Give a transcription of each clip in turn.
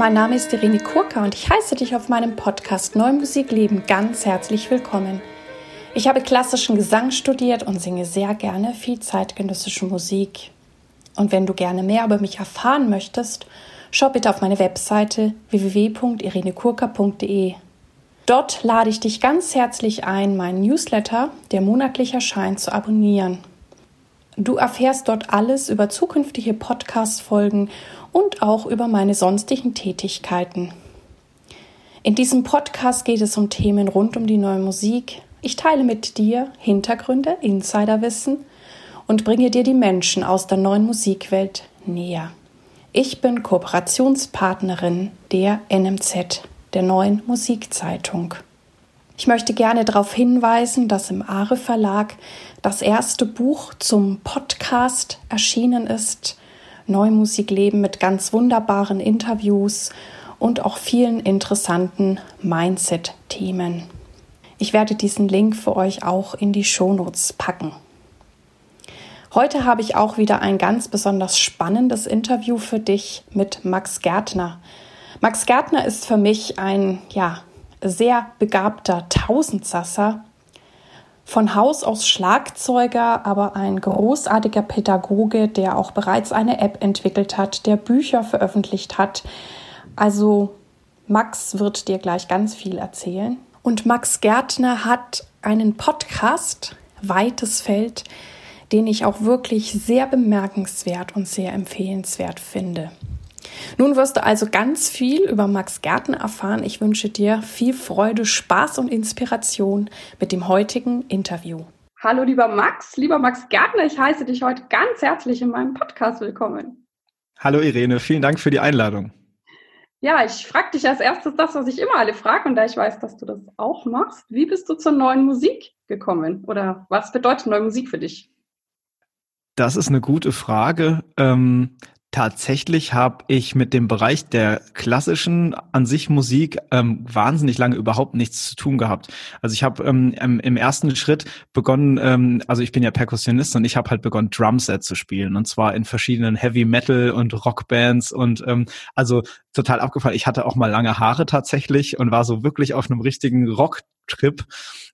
mein Name ist Irene Kurka und ich heiße dich auf meinem Podcast Neue Musik Leben ganz herzlich willkommen. Ich habe klassischen Gesang studiert und singe sehr gerne viel zeitgenössische Musik. Und wenn du gerne mehr über mich erfahren möchtest, schau bitte auf meine Webseite www.irenekurka.de. Dort lade ich dich ganz herzlich ein, meinen Newsletter, der monatlich erscheint, zu abonnieren. Du erfährst dort alles über zukünftige Podcast-Folgen und auch über meine sonstigen Tätigkeiten. In diesem Podcast geht es um Themen rund um die neue Musik. Ich teile mit dir Hintergründe, Insiderwissen und bringe dir die Menschen aus der neuen Musikwelt näher. Ich bin Kooperationspartnerin der NMZ, der neuen Musikzeitung. Ich möchte gerne darauf hinweisen, dass im Are Verlag das erste Buch zum Podcast erschienen ist. Neumusik leben mit ganz wunderbaren Interviews und auch vielen interessanten Mindset-Themen. Ich werde diesen Link für euch auch in die Shownotes packen. Heute habe ich auch wieder ein ganz besonders spannendes Interview für dich mit Max Gärtner. Max Gärtner ist für mich ein ja, sehr begabter Tausendsasser, von Haus aus Schlagzeuger, aber ein großartiger Pädagoge, der auch bereits eine App entwickelt hat, der Bücher veröffentlicht hat. Also Max wird dir gleich ganz viel erzählen. Und Max Gärtner hat einen Podcast, Weites Feld, den ich auch wirklich sehr bemerkenswert und sehr empfehlenswert finde. Nun wirst du also ganz viel über Max Gärtner erfahren. Ich wünsche dir viel Freude, Spaß und Inspiration mit dem heutigen Interview. Hallo lieber Max, lieber Max Gärtner, ich heiße dich heute ganz herzlich in meinem Podcast willkommen. Hallo Irene, vielen Dank für die Einladung. Ja, ich frage dich als erstes das, was ich immer alle frage, und da ich weiß, dass du das auch machst. Wie bist du zur neuen Musik gekommen? Oder was bedeutet neue Musik für dich? Das ist eine gute Frage. Ähm, Tatsächlich habe ich mit dem Bereich der klassischen an sich Musik ähm, wahnsinnig lange überhaupt nichts zu tun gehabt. Also ich habe ähm, im ersten Schritt begonnen, ähm, also ich bin ja Perkussionist und ich habe halt begonnen Drumset zu spielen und zwar in verschiedenen Heavy Metal und Rockbands und ähm, also total abgefallen. Ich hatte auch mal lange Haare tatsächlich und war so wirklich auf einem richtigen Rocktrip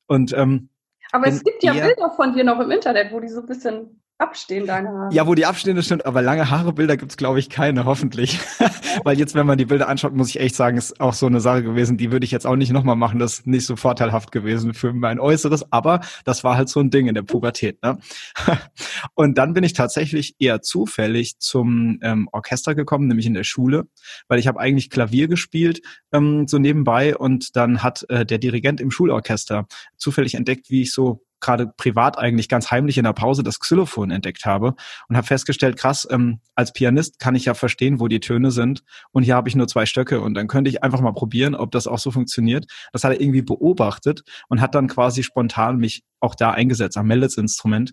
und ähm, aber es gibt ja Bilder von dir noch im Internet, wo die so ein bisschen abstehen, deine Haare. Ja, wo die abstehen, das stimmt, aber lange Haare-Bilder gibt's glaube ich, keine, hoffentlich. Weil jetzt, wenn man die Bilder anschaut, muss ich echt sagen, ist auch so eine Sache gewesen, die würde ich jetzt auch nicht nochmal machen. Das ist nicht so vorteilhaft gewesen für mein Äußeres, aber das war halt so ein Ding in der Pubertät. Ne? Und dann bin ich tatsächlich eher zufällig zum ähm, Orchester gekommen, nämlich in der Schule, weil ich habe eigentlich Klavier gespielt, ähm, so nebenbei, und dann hat äh, der Dirigent im Schulorchester zufällig entdeckt, wie ich so gerade privat eigentlich ganz heimlich in der Pause das Xylophon entdeckt habe und habe festgestellt, krass, ähm, als Pianist kann ich ja verstehen, wo die Töne sind und hier habe ich nur zwei Stöcke und dann könnte ich einfach mal probieren, ob das auch so funktioniert. Das hat er irgendwie beobachtet und hat dann quasi spontan mich auch da eingesetzt am Meldesinstrument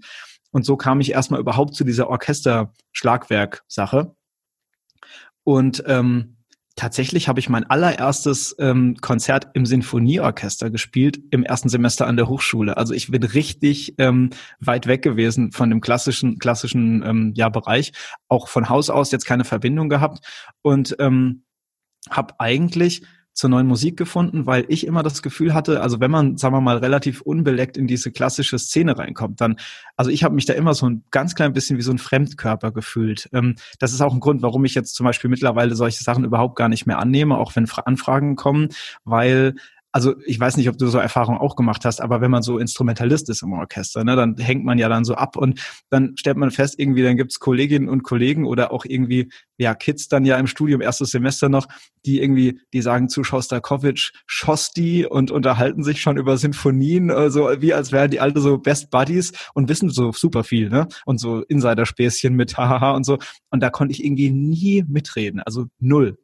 und so kam ich erstmal überhaupt zu dieser Orchester-Schlagwerk-Sache und ähm, Tatsächlich habe ich mein allererstes ähm, Konzert im Sinfonieorchester gespielt im ersten Semester an der Hochschule. Also ich bin richtig ähm, weit weg gewesen von dem klassischen klassischen ähm, ja, Bereich, auch von Haus aus jetzt keine Verbindung gehabt und ähm, habe eigentlich zur neuen Musik gefunden, weil ich immer das Gefühl hatte, also wenn man, sagen wir mal, relativ unbeleckt in diese klassische Szene reinkommt, dann, also ich habe mich da immer so ein ganz klein bisschen wie so ein Fremdkörper gefühlt. Ähm, das ist auch ein Grund, warum ich jetzt zum Beispiel mittlerweile solche Sachen überhaupt gar nicht mehr annehme, auch wenn Anfragen kommen, weil also ich weiß nicht, ob du so Erfahrungen auch gemacht hast, aber wenn man so Instrumentalist ist im Orchester, ne, dann hängt man ja dann so ab und dann stellt man fest, irgendwie, dann gibt's Kolleginnen und Kollegen oder auch irgendwie, ja, Kids dann ja im Studium, erstes Semester noch, die irgendwie, die sagen zu Shostakovich, Schosti und unterhalten sich schon über Sinfonien, also wie als wären die alte so Best Buddies und wissen so super viel, ne? Und so Insiderspäßchen mit hahaha und so. Und da konnte ich irgendwie nie mitreden, also null.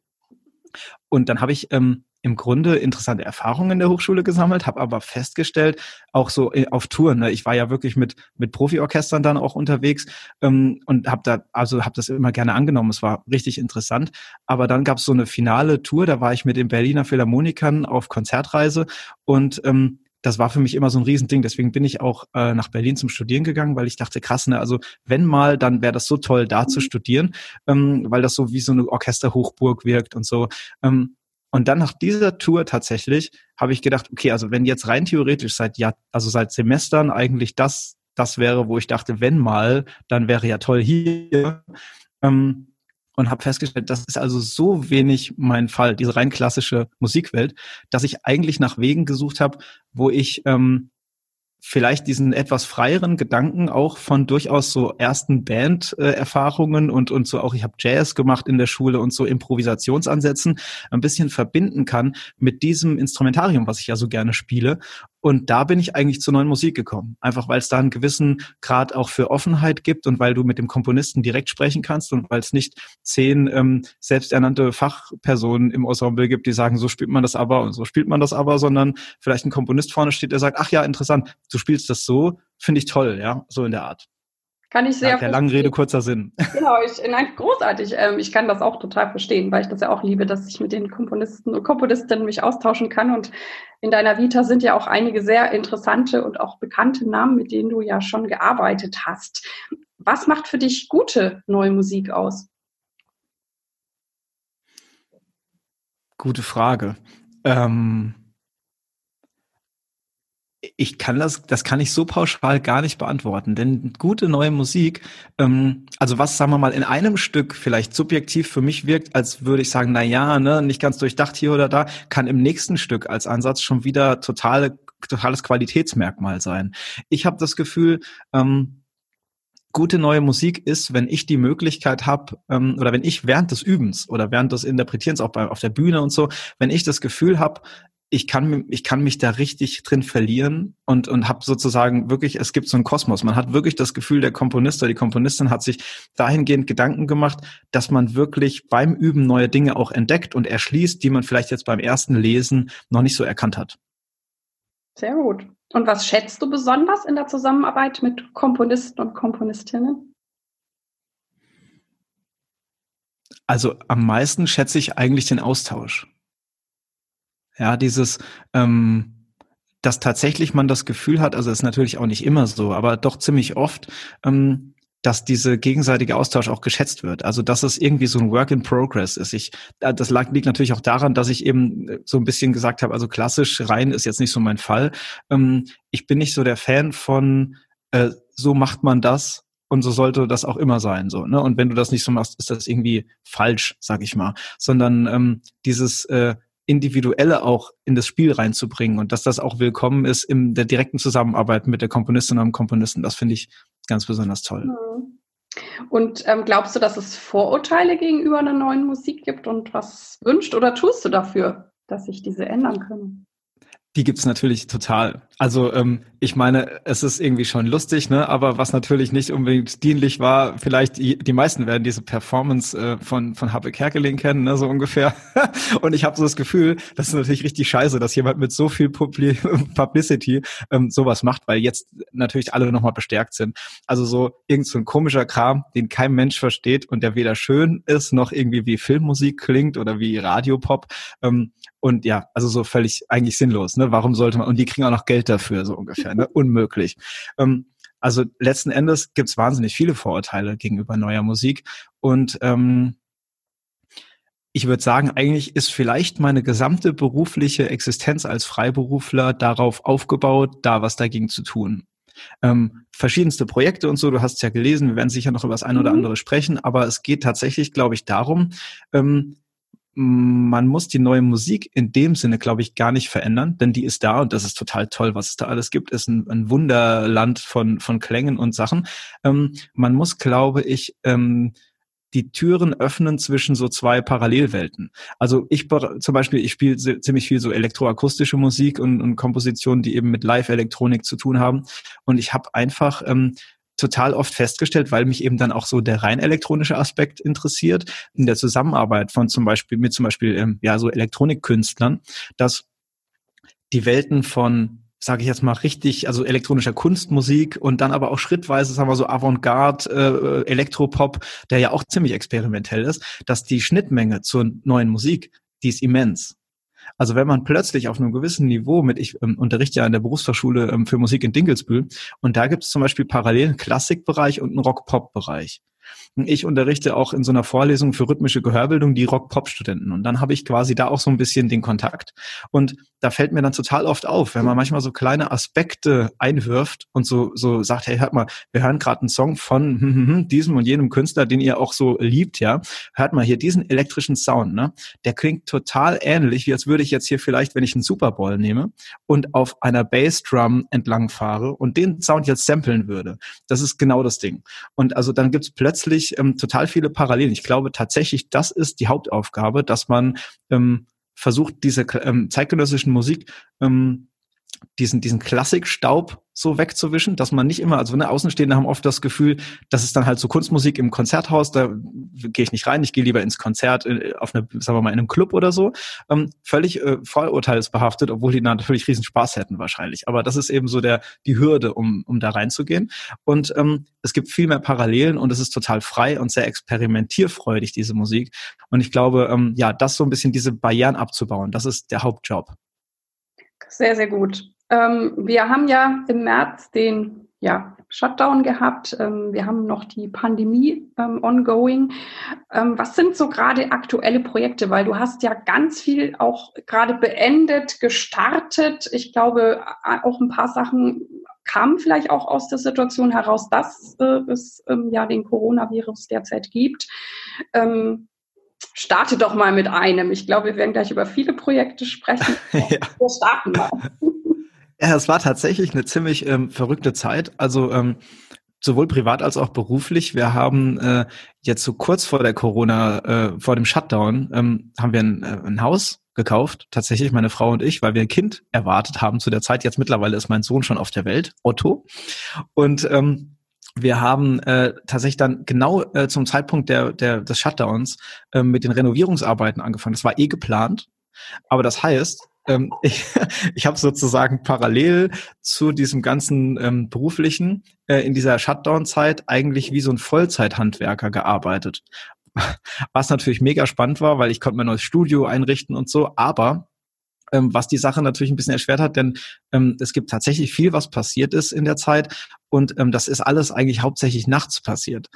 Und dann habe ich ähm, im Grunde interessante Erfahrungen in der Hochschule gesammelt, habe aber festgestellt, auch so äh, auf Touren, ne, ich war ja wirklich mit mit Profiorchestern dann auch unterwegs ähm, und habe da also habe das immer gerne angenommen, es war richtig interessant, aber dann gab es so eine finale Tour, da war ich mit den Berliner Philharmonikern auf Konzertreise und ähm, das war für mich immer so ein Riesending. Deswegen bin ich auch äh, nach Berlin zum Studieren gegangen, weil ich dachte, krass, ne, also wenn mal, dann wäre das so toll, da zu mhm. studieren, ähm, weil das so wie so eine Orchesterhochburg wirkt und so. Ähm, und dann nach dieser Tour tatsächlich habe ich gedacht, okay, also wenn jetzt rein theoretisch seit ja, also seit Semestern eigentlich das das wäre, wo ich dachte, wenn mal, dann wäre ja toll hier. Ähm, und habe festgestellt, das ist also so wenig mein Fall, diese rein klassische Musikwelt, dass ich eigentlich nach Wegen gesucht habe, wo ich ähm, vielleicht diesen etwas freieren Gedanken auch von durchaus so ersten Band-Erfahrungen und und so auch ich habe Jazz gemacht in der Schule und so Improvisationsansätzen ein bisschen verbinden kann mit diesem Instrumentarium, was ich ja so gerne spiele und da bin ich eigentlich zur neuen Musik gekommen. Einfach weil es da einen gewissen Grad auch für Offenheit gibt und weil du mit dem Komponisten direkt sprechen kannst und weil es nicht zehn ähm, selbsternannte Fachpersonen im Ensemble gibt, die sagen, so spielt man das aber und so spielt man das aber, sondern vielleicht ein Komponist vorne steht, der sagt, ach ja, interessant, du spielst das so, finde ich toll, ja, so in der Art. Kann ich sehr. Ja, der langen Rede, kurzer Sinn. Genau, ich, nein, großartig. Ähm, ich kann das auch total verstehen, weil ich das ja auch liebe, dass ich mit den Komponisten und Komponistinnen mich austauschen kann. Und in deiner Vita sind ja auch einige sehr interessante und auch bekannte Namen, mit denen du ja schon gearbeitet hast. Was macht für dich gute neue Musik aus? Gute Frage. Ähm, ich kann das, das kann ich so pauschal gar nicht beantworten, denn gute neue Musik, ähm, also was, sagen wir mal, in einem Stück vielleicht subjektiv für mich wirkt, als würde ich sagen, na ja, ne, nicht ganz durchdacht hier oder da, kann im nächsten Stück als Ansatz schon wieder totale, totales Qualitätsmerkmal sein. Ich habe das Gefühl, ähm, gute neue Musik ist, wenn ich die Möglichkeit habe, ähm, oder wenn ich während des Übens oder während des Interpretierens auch bei, auf der Bühne und so, wenn ich das Gefühl habe, ich kann, ich kann mich da richtig drin verlieren und, und habe sozusagen wirklich, es gibt so einen Kosmos. Man hat wirklich das Gefühl, der Komponist oder die Komponistin hat sich dahingehend Gedanken gemacht, dass man wirklich beim Üben neue Dinge auch entdeckt und erschließt, die man vielleicht jetzt beim ersten Lesen noch nicht so erkannt hat. Sehr gut. Und was schätzt du besonders in der Zusammenarbeit mit Komponisten und Komponistinnen? Also am meisten schätze ich eigentlich den Austausch. Ja, dieses, ähm, dass tatsächlich man das Gefühl hat, also ist natürlich auch nicht immer so, aber doch ziemlich oft, ähm, dass diese gegenseitige Austausch auch geschätzt wird. Also dass es irgendwie so ein Work in Progress ist. Ich, das liegt natürlich auch daran, dass ich eben äh, so ein bisschen gesagt habe, also klassisch rein ist jetzt nicht so mein Fall. Ähm, ich bin nicht so der Fan von äh, so macht man das und so sollte das auch immer sein. So, ne? Und wenn du das nicht so machst, ist das irgendwie falsch, sag ich mal. Sondern ähm, dieses äh, Individuelle auch in das Spiel reinzubringen und dass das auch willkommen ist in der direkten Zusammenarbeit mit der Komponistin und dem Komponisten. Das finde ich ganz besonders toll. Mhm. Und ähm, glaubst du, dass es Vorurteile gegenüber einer neuen Musik gibt und was wünscht oder tust du dafür, dass sich diese ändern können? Die gibt's natürlich total. Also ähm, ich meine, es ist irgendwie schon lustig, ne? Aber was natürlich nicht unbedingt dienlich war, vielleicht die, die meisten werden diese Performance äh, von von Habe Kerkeling kennen, ne? so ungefähr. Und ich habe so das Gefühl, das ist natürlich richtig scheiße, dass jemand mit so viel Publi Publicity ähm, sowas macht, weil jetzt natürlich alle nochmal bestärkt sind. Also so irgend so ein komischer Kram, den kein Mensch versteht und der weder schön ist noch irgendwie wie Filmmusik klingt oder wie Radiopop. Ähm, und ja, also so völlig eigentlich sinnlos. Ne? Warum sollte man? Und die kriegen auch noch Geld dafür, so ungefähr. Ne? Unmöglich. Ähm, also letzten Endes gibt's wahnsinnig viele Vorurteile gegenüber neuer Musik. Und ähm, ich würde sagen, eigentlich ist vielleicht meine gesamte berufliche Existenz als Freiberufler darauf aufgebaut, da was dagegen zu tun. Ähm, verschiedenste Projekte und so, du hast es ja gelesen, wir werden sicher noch über das eine oder mhm. andere sprechen, aber es geht tatsächlich, glaube ich, darum, ähm, man muss die neue Musik in dem Sinne, glaube ich, gar nicht verändern, denn die ist da und das ist total toll, was es da alles gibt. Ist ein, ein Wunderland von, von Klängen und Sachen. Ähm, man muss, glaube ich, ähm, die Türen öffnen zwischen so zwei Parallelwelten. Also ich zum Beispiel, ich spiele ziemlich viel so elektroakustische Musik und, und Kompositionen, die eben mit Live-Elektronik zu tun haben. Und ich habe einfach ähm, total oft festgestellt, weil mich eben dann auch so der rein elektronische Aspekt interessiert, in der Zusammenarbeit von zum Beispiel mit zum Beispiel ähm, ja so Elektronikkünstlern, dass die Welten von sage ich jetzt mal richtig, also elektronischer Kunstmusik und dann aber auch schrittweise, sagen wir so Avantgarde, äh, Elektropop, der ja auch ziemlich experimentell ist, dass die Schnittmenge zur neuen Musik, die ist immens. Also wenn man plötzlich auf einem gewissen Niveau mit, ich ähm, unterrichte ja in der Berufsfachschule ähm, für Musik in Dinkelsbühl und da gibt es zum Beispiel parallel einen Klassikbereich und einen Rock-Pop-Bereich. Ich unterrichte auch in so einer Vorlesung für rhythmische Gehörbildung die Rock-Pop-Studenten. Und dann habe ich quasi da auch so ein bisschen den Kontakt. Und da fällt mir dann total oft auf, wenn man manchmal so kleine Aspekte einwirft und so, so sagt, hey, hört mal, wir hören gerade einen Song von hm, hm, hm, diesem und jenem Künstler, den ihr auch so liebt, ja. Hört mal hier diesen elektrischen Sound, ne? Der klingt total ähnlich, wie als würde ich jetzt hier vielleicht, wenn ich einen Super Bowl nehme und auf einer Bassdrum entlang fahre und den Sound jetzt samplen würde. Das ist genau das Ding. Und also dann gibt's plötzlich ähm, total viele Parallelen. Ich glaube tatsächlich, das ist die Hauptaufgabe, dass man ähm, versucht, diese ähm, zeitgenössischen Musik ähm, diesen, diesen Klassikstaub so wegzuwischen, dass man nicht immer, also wenn Außenstehende haben oft das Gefühl, das ist dann halt so Kunstmusik im Konzerthaus, da gehe ich nicht rein, ich gehe lieber ins Konzert äh, auf eine, sagen wir mal, in einem Club oder so. Ähm, völlig äh, vorurteilsbehaftet, obwohl die natürlich riesen Spaß hätten wahrscheinlich. Aber das ist eben so der, die Hürde, um, um da reinzugehen. Und ähm, es gibt viel mehr Parallelen und es ist total frei und sehr experimentierfreudig, diese Musik. Und ich glaube, ähm, ja, das so ein bisschen diese Barrieren abzubauen, das ist der Hauptjob. Sehr, sehr gut. Ähm, wir haben ja im März den ja, Shutdown gehabt. Ähm, wir haben noch die Pandemie ähm, ongoing. Ähm, was sind so gerade aktuelle Projekte? Weil du hast ja ganz viel auch gerade beendet, gestartet. Ich glaube, auch ein paar Sachen kamen vielleicht auch aus der Situation heraus, dass äh, es ähm, ja den Coronavirus derzeit gibt. Ähm, starte doch mal mit einem. Ich glaube, wir werden gleich über viele Projekte sprechen. ja. Wir starten mal. Ja, es war tatsächlich eine ziemlich ähm, verrückte Zeit. Also ähm, sowohl privat als auch beruflich. Wir haben äh, jetzt so kurz vor der Corona, äh, vor dem Shutdown, ähm, haben wir ein, äh, ein Haus gekauft, tatsächlich meine Frau und ich, weil wir ein Kind erwartet haben zu der Zeit. Jetzt mittlerweile ist mein Sohn schon auf der Welt, Otto. Und ähm, wir haben äh, tatsächlich dann genau äh, zum Zeitpunkt der, der, des Shutdowns äh, mit den Renovierungsarbeiten angefangen. Das war eh geplant. Aber das heißt, ähm, ich, ich habe sozusagen parallel zu diesem ganzen ähm, beruflichen äh, in dieser Shutdown-Zeit eigentlich wie so ein Vollzeithandwerker gearbeitet. Was natürlich mega spannend war, weil ich konnte mein neues Studio einrichten und so, aber ähm, was die Sache natürlich ein bisschen erschwert hat, denn ähm, es gibt tatsächlich viel, was passiert ist in der Zeit und ähm, das ist alles eigentlich hauptsächlich nachts passiert.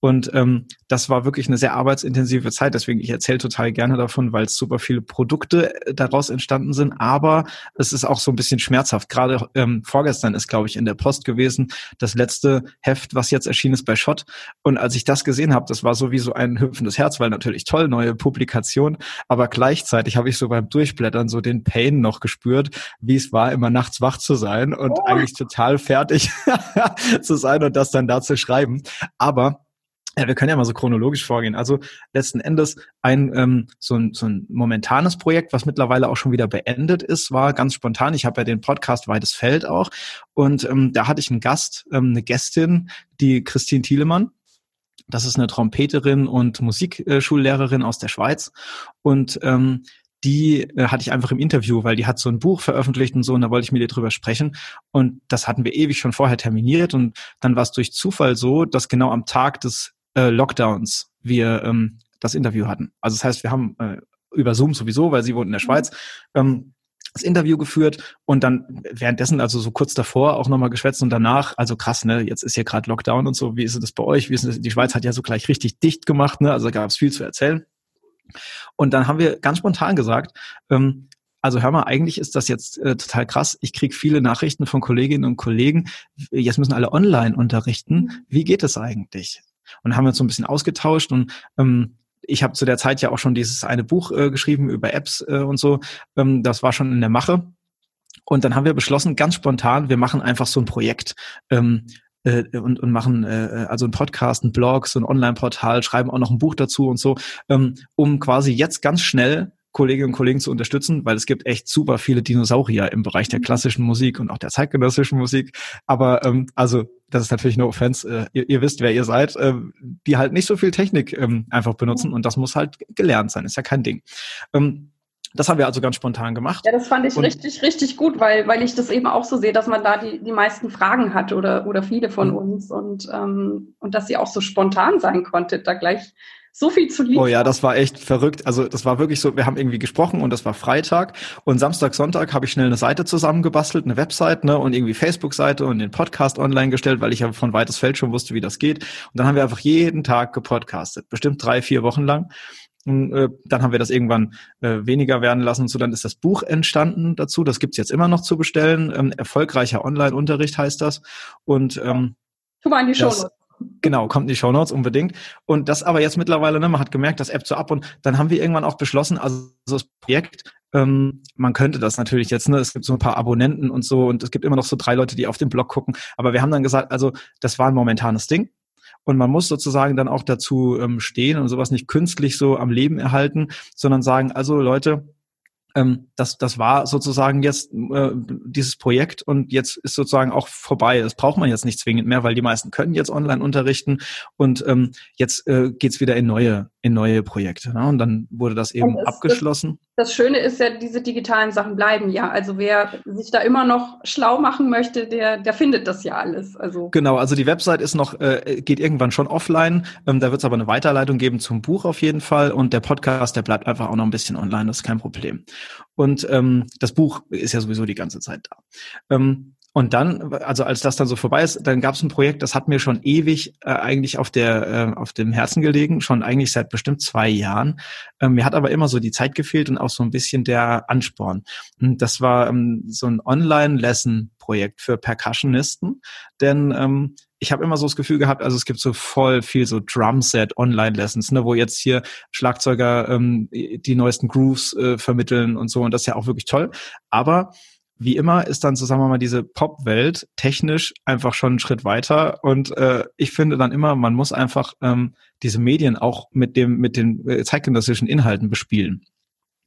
Und ähm, das war wirklich eine sehr arbeitsintensive Zeit. Deswegen, ich erzähle total gerne davon, weil es super viele Produkte äh, daraus entstanden sind. Aber es ist auch so ein bisschen schmerzhaft. Gerade ähm, vorgestern ist, glaube ich, in der Post gewesen, das letzte Heft, was jetzt erschienen ist bei Schott. Und als ich das gesehen habe, das war so wie so ein hüpfendes Herz, weil natürlich toll, neue Publikation. Aber gleichzeitig habe ich so beim Durchblättern so den Pain noch gespürt, wie es war, immer nachts wach zu sein und oh. eigentlich total fertig zu sein und das dann da zu schreiben. Aber ja, wir können ja mal so chronologisch vorgehen. Also letzten Endes ein ähm, so, ein so ein momentanes Projekt, was mittlerweile auch schon wieder beendet ist, war ganz spontan. Ich habe ja den Podcast Weites Feld auch und ähm, da hatte ich einen Gast, ähm, eine Gästin, die Christine Thielemann. Das ist eine Trompeterin und Musikschullehrerin aus der Schweiz und ähm, die äh, hatte ich einfach im Interview, weil die hat so ein Buch veröffentlicht und so, und da wollte ich mit ihr drüber sprechen. Und das hatten wir ewig schon vorher terminiert. Und dann war es durch Zufall so, dass genau am Tag des äh, Lockdowns wir ähm, das Interview hatten. Also das heißt, wir haben äh, über Zoom sowieso, weil sie wohnt in der Schweiz, ähm, das Interview geführt und dann währenddessen, also so kurz davor, auch nochmal geschwätzt und danach, also krass, ne, jetzt ist hier gerade Lockdown und so, wie ist es bei euch? Wie ist es, die Schweiz hat ja so gleich richtig dicht gemacht, ne? Also da gab es viel zu erzählen. Und dann haben wir ganz spontan gesagt, ähm, also hör mal, eigentlich ist das jetzt äh, total krass. Ich kriege viele Nachrichten von Kolleginnen und Kollegen, jetzt müssen alle online unterrichten. Wie geht es eigentlich? Und haben uns so ein bisschen ausgetauscht und ähm, ich habe zu der Zeit ja auch schon dieses eine Buch äh, geschrieben über Apps äh, und so. Ähm, das war schon in der Mache. Und dann haben wir beschlossen, ganz spontan, wir machen einfach so ein Projekt. Ähm, äh, und, und machen äh, also einen Podcast, einen Blog, so ein Online-Portal, schreiben auch noch ein Buch dazu und so, ähm, um quasi jetzt ganz schnell Kolleginnen und Kollegen zu unterstützen, weil es gibt echt super viele Dinosaurier im Bereich der mhm. klassischen Musik und auch der zeitgenössischen Musik. Aber ähm, also das ist natürlich no offense, äh, ihr, ihr wisst, wer ihr seid, äh, die halt nicht so viel Technik ähm, einfach benutzen und das muss halt gelernt sein, ist ja kein Ding. Ähm, das haben wir also ganz spontan gemacht. Ja, das fand ich und richtig, richtig gut, weil, weil ich das eben auch so sehe, dass man da die, die meisten Fragen hat oder, oder viele von mhm. uns und, ähm, und dass sie auch so spontan sein konnte, da gleich so viel zu lieben. Oh ja, das war echt verrückt. Also das war wirklich so, wir haben irgendwie gesprochen und das war Freitag und Samstag, Sonntag habe ich schnell eine Seite zusammengebastelt, eine Website ne, und irgendwie Facebook-Seite und den Podcast online gestellt, weil ich ja von weites Feld schon wusste, wie das geht. Und dann haben wir einfach jeden Tag gepodcastet, bestimmt drei, vier Wochen lang. Und, äh, dann haben wir das irgendwann äh, weniger werden lassen und so. Dann ist das Buch entstanden dazu. Das gibt's jetzt immer noch zu bestellen. Ähm, erfolgreicher Online-Unterricht heißt das. Und ähm, Tu mal in die Show. Genau, kommt in die Show Notes unbedingt. Und das aber jetzt mittlerweile, ne, man hat gemerkt, das App so ab und dann haben wir irgendwann auch beschlossen, also das Projekt, ähm, man könnte das natürlich jetzt, ne, es gibt so ein paar Abonnenten und so und es gibt immer noch so drei Leute, die auf den Blog gucken, aber wir haben dann gesagt, also das war ein momentanes Ding und man muss sozusagen dann auch dazu ähm, stehen und sowas nicht künstlich so am Leben erhalten, sondern sagen, also Leute, ähm, das, das war sozusagen jetzt äh, dieses Projekt und jetzt ist sozusagen auch vorbei. Das braucht man jetzt nicht zwingend mehr, weil die meisten können jetzt online unterrichten und ähm, jetzt äh, geht's wieder in neue, in neue Projekte. Ne? Und dann wurde das eben das, abgeschlossen. Das, das, Schöne ist ja, diese digitalen Sachen bleiben ja. Also wer sich da immer noch schlau machen möchte, der, der findet das ja alles. Also genau, also die Website ist noch, äh, geht irgendwann schon offline. Ähm, da wird es aber eine Weiterleitung geben zum Buch auf jeden Fall und der Podcast, der bleibt einfach auch noch ein bisschen online, das ist kein Problem. Und ähm, das Buch ist ja sowieso die ganze Zeit da. Ähm, und dann, also als das dann so vorbei ist, dann gab es ein Projekt, das hat mir schon ewig äh, eigentlich auf der äh, auf dem Herzen gelegen, schon eigentlich seit bestimmt zwei Jahren. Ähm, mir hat aber immer so die Zeit gefehlt und auch so ein bisschen der Ansporn. Und das war ähm, so ein Online-Lesson-Projekt für Percussionisten, denn ähm, ich habe immer so das Gefühl gehabt, also es gibt so voll viel so Drumset Online-Lessons, ne, wo jetzt hier Schlagzeuger ähm, die neuesten Grooves äh, vermitteln und so und das ist ja auch wirklich toll. Aber wie immer ist dann so, sagen wir mal, diese Pop-Welt technisch einfach schon einen Schritt weiter. Und äh, ich finde dann immer, man muss einfach ähm, diese Medien auch mit dem, mit den äh, zeitgenössischen Inhalten bespielen.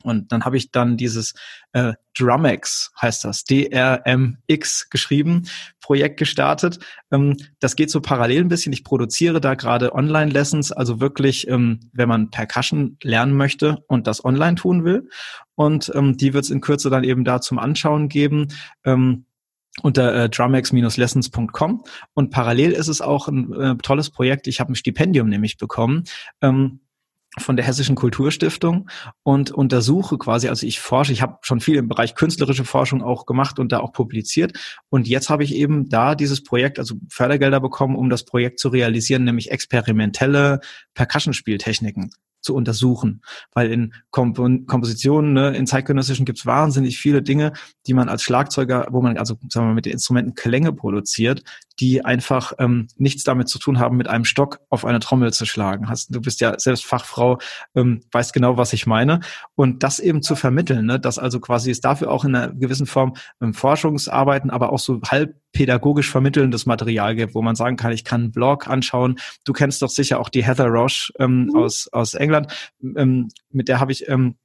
Und dann habe ich dann dieses äh, Drumex, heißt das, D-R-M-X geschrieben, Projekt gestartet. Ähm, das geht so parallel ein bisschen. Ich produziere da gerade Online-Lessons, also wirklich, ähm, wenn man Percussion lernen möchte und das online tun will. Und ähm, die wird es in Kürze dann eben da zum Anschauen geben. Ähm, unter äh, drumex-lessons.com und parallel ist es auch ein äh, tolles Projekt. Ich habe ein Stipendium nämlich bekommen, ähm, von der Hessischen Kulturstiftung und untersuche quasi, also ich forsche, ich habe schon viel im Bereich künstlerische Forschung auch gemacht und da auch publiziert und jetzt habe ich eben da dieses Projekt, also Fördergelder bekommen, um das Projekt zu realisieren, nämlich experimentelle Percussion-Spieltechniken zu untersuchen. Weil in Komp Kompositionen, ne, in zeitgenössischen gibt es wahnsinnig viele Dinge, die man als Schlagzeuger, wo man also sagen wir, mit den Instrumenten Klänge produziert, die einfach ähm, nichts damit zu tun haben, mit einem Stock auf eine Trommel zu schlagen. Hast, du bist ja selbst Fachfrau, ähm, weißt genau, was ich meine. Und das eben zu vermitteln, ne, dass also quasi es dafür auch in einer gewissen Form ähm, Forschungsarbeiten, aber auch so halb pädagogisch vermittelndes Material gibt, wo man sagen kann, ich kann einen Blog anschauen. Du kennst doch sicher auch die Heather Roche ähm, mhm. aus, aus England. Ähm, mit der habe ich ähm,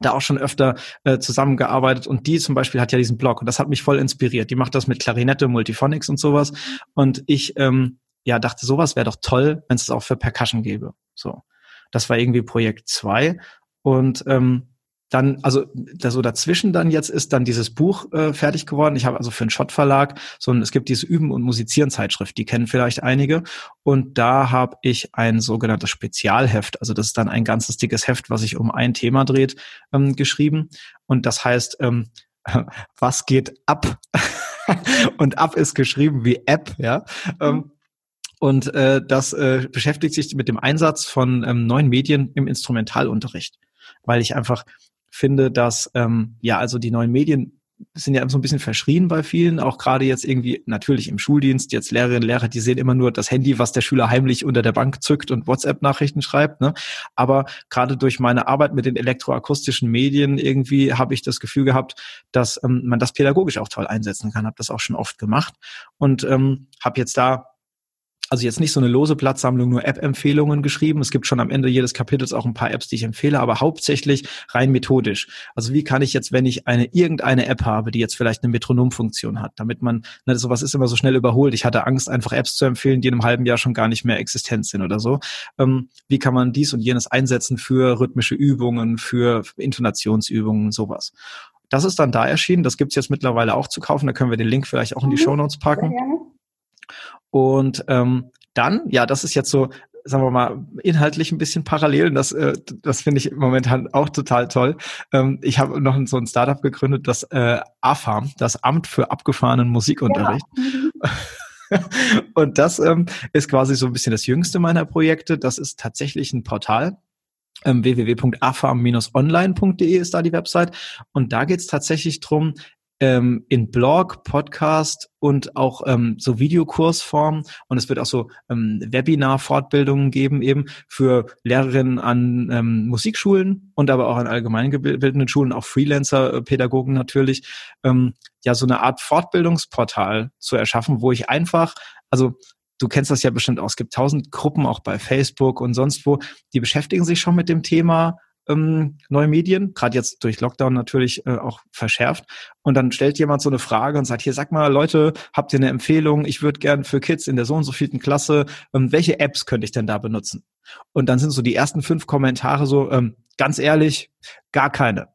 da auch schon öfter äh, zusammengearbeitet und die zum Beispiel hat ja diesen Blog und das hat mich voll inspiriert. Die macht das mit Klarinette, Multiphonics und sowas und ich ähm, ja dachte, sowas wäre doch toll, wenn es auch für Percussion gäbe. So, das war irgendwie Projekt zwei und ähm, dann, also da so dazwischen dann jetzt ist dann dieses Buch äh, fertig geworden. Ich habe also für einen Schott Verlag, so ein, es gibt diese Üben und Musizieren Zeitschrift, die kennen vielleicht einige. Und da habe ich ein sogenanntes Spezialheft, also das ist dann ein ganzes dickes Heft, was sich um ein Thema dreht, ähm, geschrieben. Und das heißt, ähm, was geht ab? und ab ist geschrieben wie App, ja. Ähm, mhm. und äh, das äh, beschäftigt sich mit dem Einsatz von ähm, neuen Medien im Instrumentalunterricht, weil ich einfach finde, dass ähm, ja also die neuen Medien sind ja so ein bisschen verschrien bei vielen, auch gerade jetzt irgendwie natürlich im Schuldienst, jetzt Lehrerinnen Lehrer, die sehen immer nur das Handy, was der Schüler heimlich unter der Bank zückt und WhatsApp-Nachrichten schreibt. Ne? Aber gerade durch meine Arbeit mit den elektroakustischen Medien irgendwie habe ich das Gefühl gehabt, dass ähm, man das pädagogisch auch toll einsetzen kann. Habe das auch schon oft gemacht und ähm, habe jetzt da also jetzt nicht so eine lose Platzsammlung, nur App-Empfehlungen geschrieben. Es gibt schon am Ende jedes Kapitels auch ein paar Apps, die ich empfehle, aber hauptsächlich rein methodisch. Also wie kann ich jetzt, wenn ich eine irgendeine App habe, die jetzt vielleicht eine Metronomfunktion hat, damit man, ne, sowas ist immer so schnell überholt. Ich hatte Angst, einfach Apps zu empfehlen, die in einem halben Jahr schon gar nicht mehr existent sind oder so. Ähm, wie kann man dies und jenes einsetzen für rhythmische Übungen, für Intonationsübungen, sowas. Das ist dann da erschienen. Das gibt's jetzt mittlerweile auch zu kaufen. Da können wir den Link vielleicht auch in die mhm. Show Notes packen. Und ähm, dann, ja, das ist jetzt so sagen wir mal, inhaltlich ein bisschen parallel. Und das, äh, das finde ich momentan auch total toll. Ähm, ich habe noch so ein Startup gegründet, das äh, AFAM, das Amt für abgefahrenen Musikunterricht. Ja. Und das ähm, ist quasi so ein bisschen das jüngste meiner Projekte. Das ist tatsächlich ein Portal, ähm, www.afam-online.de ist da die Website. Und da geht es tatsächlich drum ähm, in Blog, Podcast und auch ähm, so Videokursform. Und es wird auch so ähm, Webinar-Fortbildungen geben eben für Lehrerinnen an ähm, Musikschulen und aber auch an allgemeingebildenden Schulen, auch Freelancer-Pädagogen natürlich, ähm, ja so eine Art Fortbildungsportal zu erschaffen, wo ich einfach, also du kennst das ja bestimmt auch, es gibt tausend Gruppen auch bei Facebook und sonst wo, die beschäftigen sich schon mit dem Thema ähm, neue Medien, gerade jetzt durch Lockdown natürlich äh, auch verschärft. Und dann stellt jemand so eine Frage und sagt, hier sag mal, Leute, habt ihr eine Empfehlung? Ich würde gern für Kids in der so und so vierten Klasse, ähm, welche Apps könnte ich denn da benutzen? Und dann sind so die ersten fünf Kommentare so, ähm, ganz ehrlich, gar keine.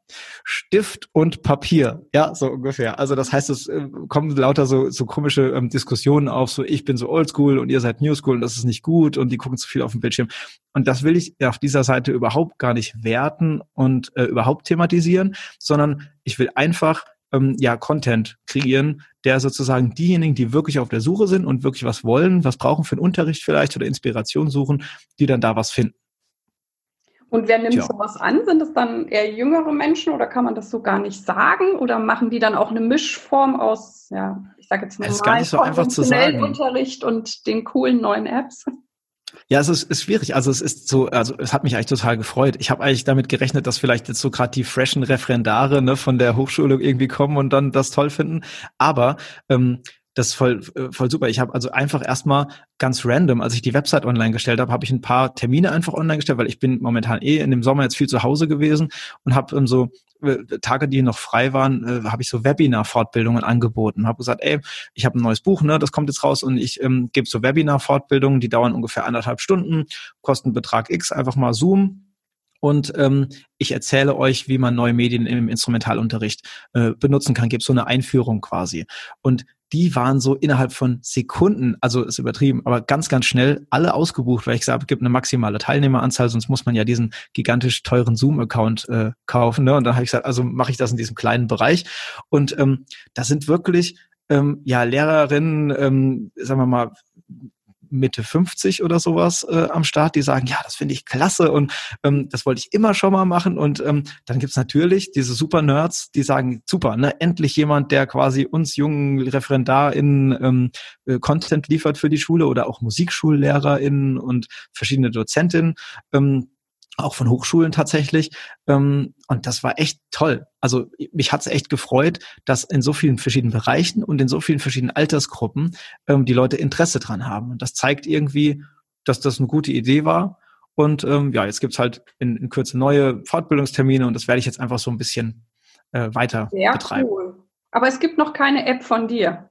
Stift und Papier, ja, so ungefähr. Also das heißt, es äh, kommen lauter so, so komische ähm, Diskussionen auf, so ich bin so oldschool und ihr seid newschool und das ist nicht gut und die gucken zu viel auf dem Bildschirm. Und das will ich auf dieser Seite überhaupt gar nicht werten und äh, überhaupt thematisieren, sondern ich will einfach ähm, ja Content kreieren, der sozusagen diejenigen, die wirklich auf der Suche sind und wirklich was wollen, was brauchen für einen Unterricht vielleicht oder Inspiration suchen, die dann da was finden. Und wer nimmt Tja. sowas an? Sind es dann eher jüngere Menschen oder kann man das so gar nicht sagen? Oder machen die dann auch eine Mischform aus, ja, ich sage jetzt mal, mal so einfach zu sagen. Unterricht und den coolen neuen Apps? Ja, es ist, ist schwierig. Also es ist so, also es hat mich eigentlich total gefreut. Ich habe eigentlich damit gerechnet, dass vielleicht jetzt so gerade die freshen Referendare ne, von der Hochschule irgendwie kommen und dann das toll finden. Aber ähm, das ist voll, äh, voll super. Ich habe also einfach erstmal ganz random, als ich die Website online gestellt habe, habe ich ein paar Termine einfach online gestellt, weil ich bin momentan eh in dem Sommer jetzt viel zu Hause gewesen und habe ähm, so äh, Tage, die noch frei waren, äh, habe ich so Webinar-Fortbildungen angeboten. Habe gesagt, ey, ich habe ein neues Buch, ne, das kommt jetzt raus und ich ähm, gebe so Webinar-Fortbildungen, die dauern ungefähr anderthalb Stunden, kosten Betrag X, einfach mal Zoom und ähm, ich erzähle euch, wie man neue Medien im Instrumentalunterricht äh, benutzen kann, gebe so eine Einführung quasi. Und die waren so innerhalb von Sekunden, also ist übertrieben, aber ganz, ganz schnell alle ausgebucht, weil ich gesagt habe, es gibt eine maximale Teilnehmeranzahl, sonst muss man ja diesen gigantisch teuren Zoom-Account äh, kaufen. Ne? Und dann habe ich gesagt, also mache ich das in diesem kleinen Bereich. Und ähm, da sind wirklich ähm, ja Lehrerinnen, ähm, sagen wir mal, Mitte 50 oder sowas äh, am Start, die sagen, ja, das finde ich klasse und ähm, das wollte ich immer schon mal machen. Und ähm, dann gibt's natürlich diese super Nerds, die sagen, super, ne, endlich jemand, der quasi uns jungen ReferendarInnen ähm, äh, Content liefert für die Schule oder auch MusikschullehrerInnen und verschiedene Dozentinnen. Ähm, auch von Hochschulen tatsächlich. Ähm, und das war echt toll. Also mich hat es echt gefreut, dass in so vielen verschiedenen Bereichen und in so vielen verschiedenen Altersgruppen ähm, die Leute Interesse dran haben. Und das zeigt irgendwie, dass das eine gute Idee war. Und ähm, ja, jetzt gibt's halt in, in Kürze neue Fortbildungstermine und das werde ich jetzt einfach so ein bisschen äh, weiter Sehr betreiben. Cool. Aber es gibt noch keine App von dir.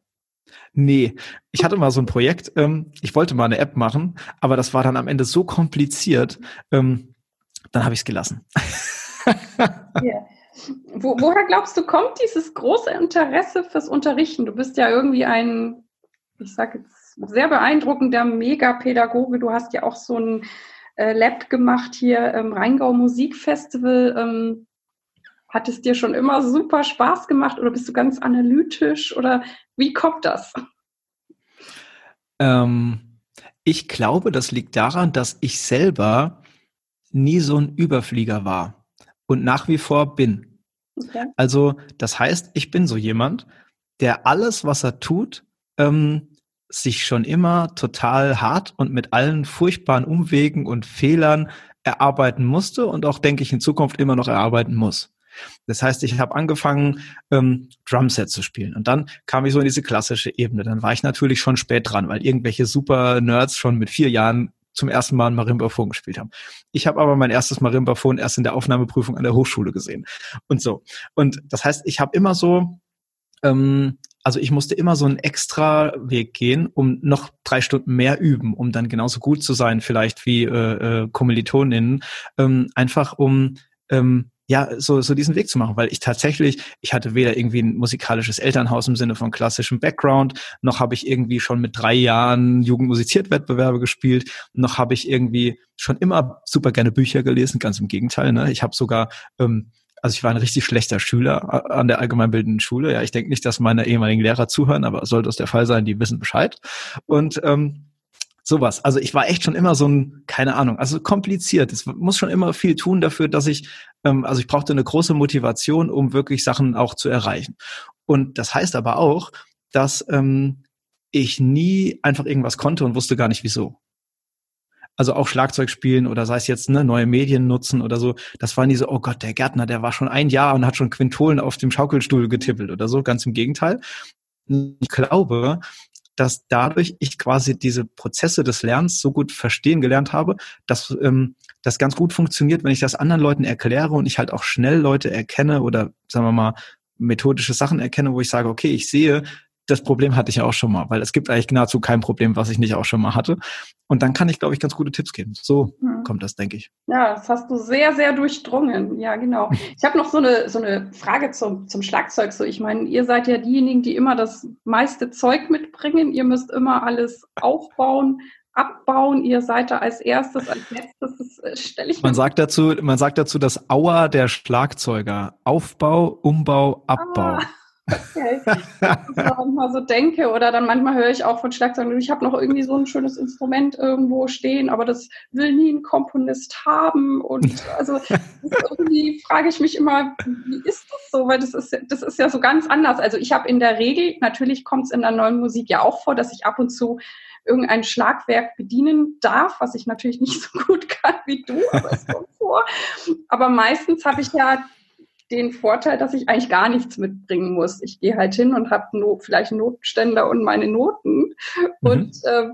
Nee, ich hatte mal so ein Projekt, ähm, ich wollte mal eine App machen, aber das war dann am Ende so kompliziert, ähm, dann habe ich es gelassen. yeah. Wo, woher glaubst du, kommt dieses große Interesse fürs Unterrichten? Du bist ja irgendwie ein, ich sage jetzt, sehr beeindruckender Megapädagoge. Du hast ja auch so ein äh, Lab gemacht hier im Rheingau Musikfestival. Ähm, hat es dir schon immer super Spaß gemacht oder bist du ganz analytisch oder wie kommt das? Ähm, ich glaube, das liegt daran, dass ich selber nie so ein Überflieger war und nach wie vor bin. Also das heißt, ich bin so jemand, der alles, was er tut, ähm, sich schon immer total hart und mit allen furchtbaren Umwegen und Fehlern erarbeiten musste und auch, denke ich, in Zukunft immer noch erarbeiten muss. Das heißt, ich habe angefangen, ähm, Drumset zu spielen. Und dann kam ich so in diese klassische Ebene. Dann war ich natürlich schon spät dran, weil irgendwelche super Nerds schon mit vier Jahren zum ersten Mal ein Marimbaphon gespielt haben. Ich habe aber mein erstes Marimbaphon erst in der Aufnahmeprüfung an der Hochschule gesehen. Und so. Und das heißt, ich habe immer so, ähm, also ich musste immer so einen extra Weg gehen, um noch drei Stunden mehr üben, um dann genauso gut zu sein, vielleicht wie äh, äh, Kommilitoninnen, ähm, einfach um ähm, ja, so, so diesen Weg zu machen, weil ich tatsächlich, ich hatte weder irgendwie ein musikalisches Elternhaus im Sinne von klassischem Background, noch habe ich irgendwie schon mit drei Jahren Jugendmusiziert Wettbewerbe gespielt, noch habe ich irgendwie schon immer super gerne Bücher gelesen, ganz im Gegenteil. Ne? Ich habe sogar ähm, also ich war ein richtig schlechter Schüler an der allgemeinbildenden Schule. Ja, ich denke nicht, dass meine ehemaligen Lehrer zuhören, aber sollte das der Fall sein, die wissen Bescheid. Und ähm, sowas. Also ich war echt schon immer so ein, keine Ahnung, also kompliziert. Es muss schon immer viel tun dafür, dass ich, ähm, also ich brauchte eine große Motivation, um wirklich Sachen auch zu erreichen. Und das heißt aber auch, dass ähm, ich nie einfach irgendwas konnte und wusste gar nicht wieso. Also auch Schlagzeug spielen oder sei es jetzt ne, neue Medien nutzen oder so. Das war nie so, oh Gott, der Gärtner, der war schon ein Jahr und hat schon Quintolen auf dem Schaukelstuhl getippelt oder so. Ganz im Gegenteil. Ich glaube, dass dadurch ich quasi diese Prozesse des Lernens so gut verstehen gelernt habe, dass ähm, das ganz gut funktioniert, wenn ich das anderen Leuten erkläre und ich halt auch schnell Leute erkenne oder sagen wir mal methodische Sachen erkenne, wo ich sage, okay, ich sehe, das Problem hatte ich ja auch schon mal, weil es gibt eigentlich nahezu kein Problem, was ich nicht auch schon mal hatte. Und dann kann ich, glaube ich, ganz gute Tipps geben. So mhm. kommt das, denke ich. Ja, das hast du sehr, sehr durchdrungen. Ja, genau. Ich habe noch so eine, so eine Frage zum, zum Schlagzeug. So, ich meine, ihr seid ja diejenigen, die immer das meiste Zeug mitbringen. Ihr müsst immer alles aufbauen abbauen. Ihr seid da als erstes, als letztes, das äh, stelle ich man sagt dazu, Man sagt dazu das Auer der Schlagzeuger. Aufbau, Umbau, Abbau. Ah. Okay. Ich manchmal so denke oder dann manchmal höre ich auch von Schlagzeugern, ich habe noch irgendwie so ein schönes Instrument irgendwo stehen, aber das will nie ein Komponist haben und also irgendwie frage ich mich immer, wie ist das so, weil das ist, das ist ja so ganz anders. Also ich habe in der Regel, natürlich kommt es in der neuen Musik ja auch vor, dass ich ab und zu irgendein Schlagwerk bedienen darf, was ich natürlich nicht so gut kann wie du, aber es kommt vor. Aber meistens habe ich ja den Vorteil, dass ich eigentlich gar nichts mitbringen muss. Ich gehe halt hin und habe no vielleicht Notständer und meine Noten. Mhm. Und äh,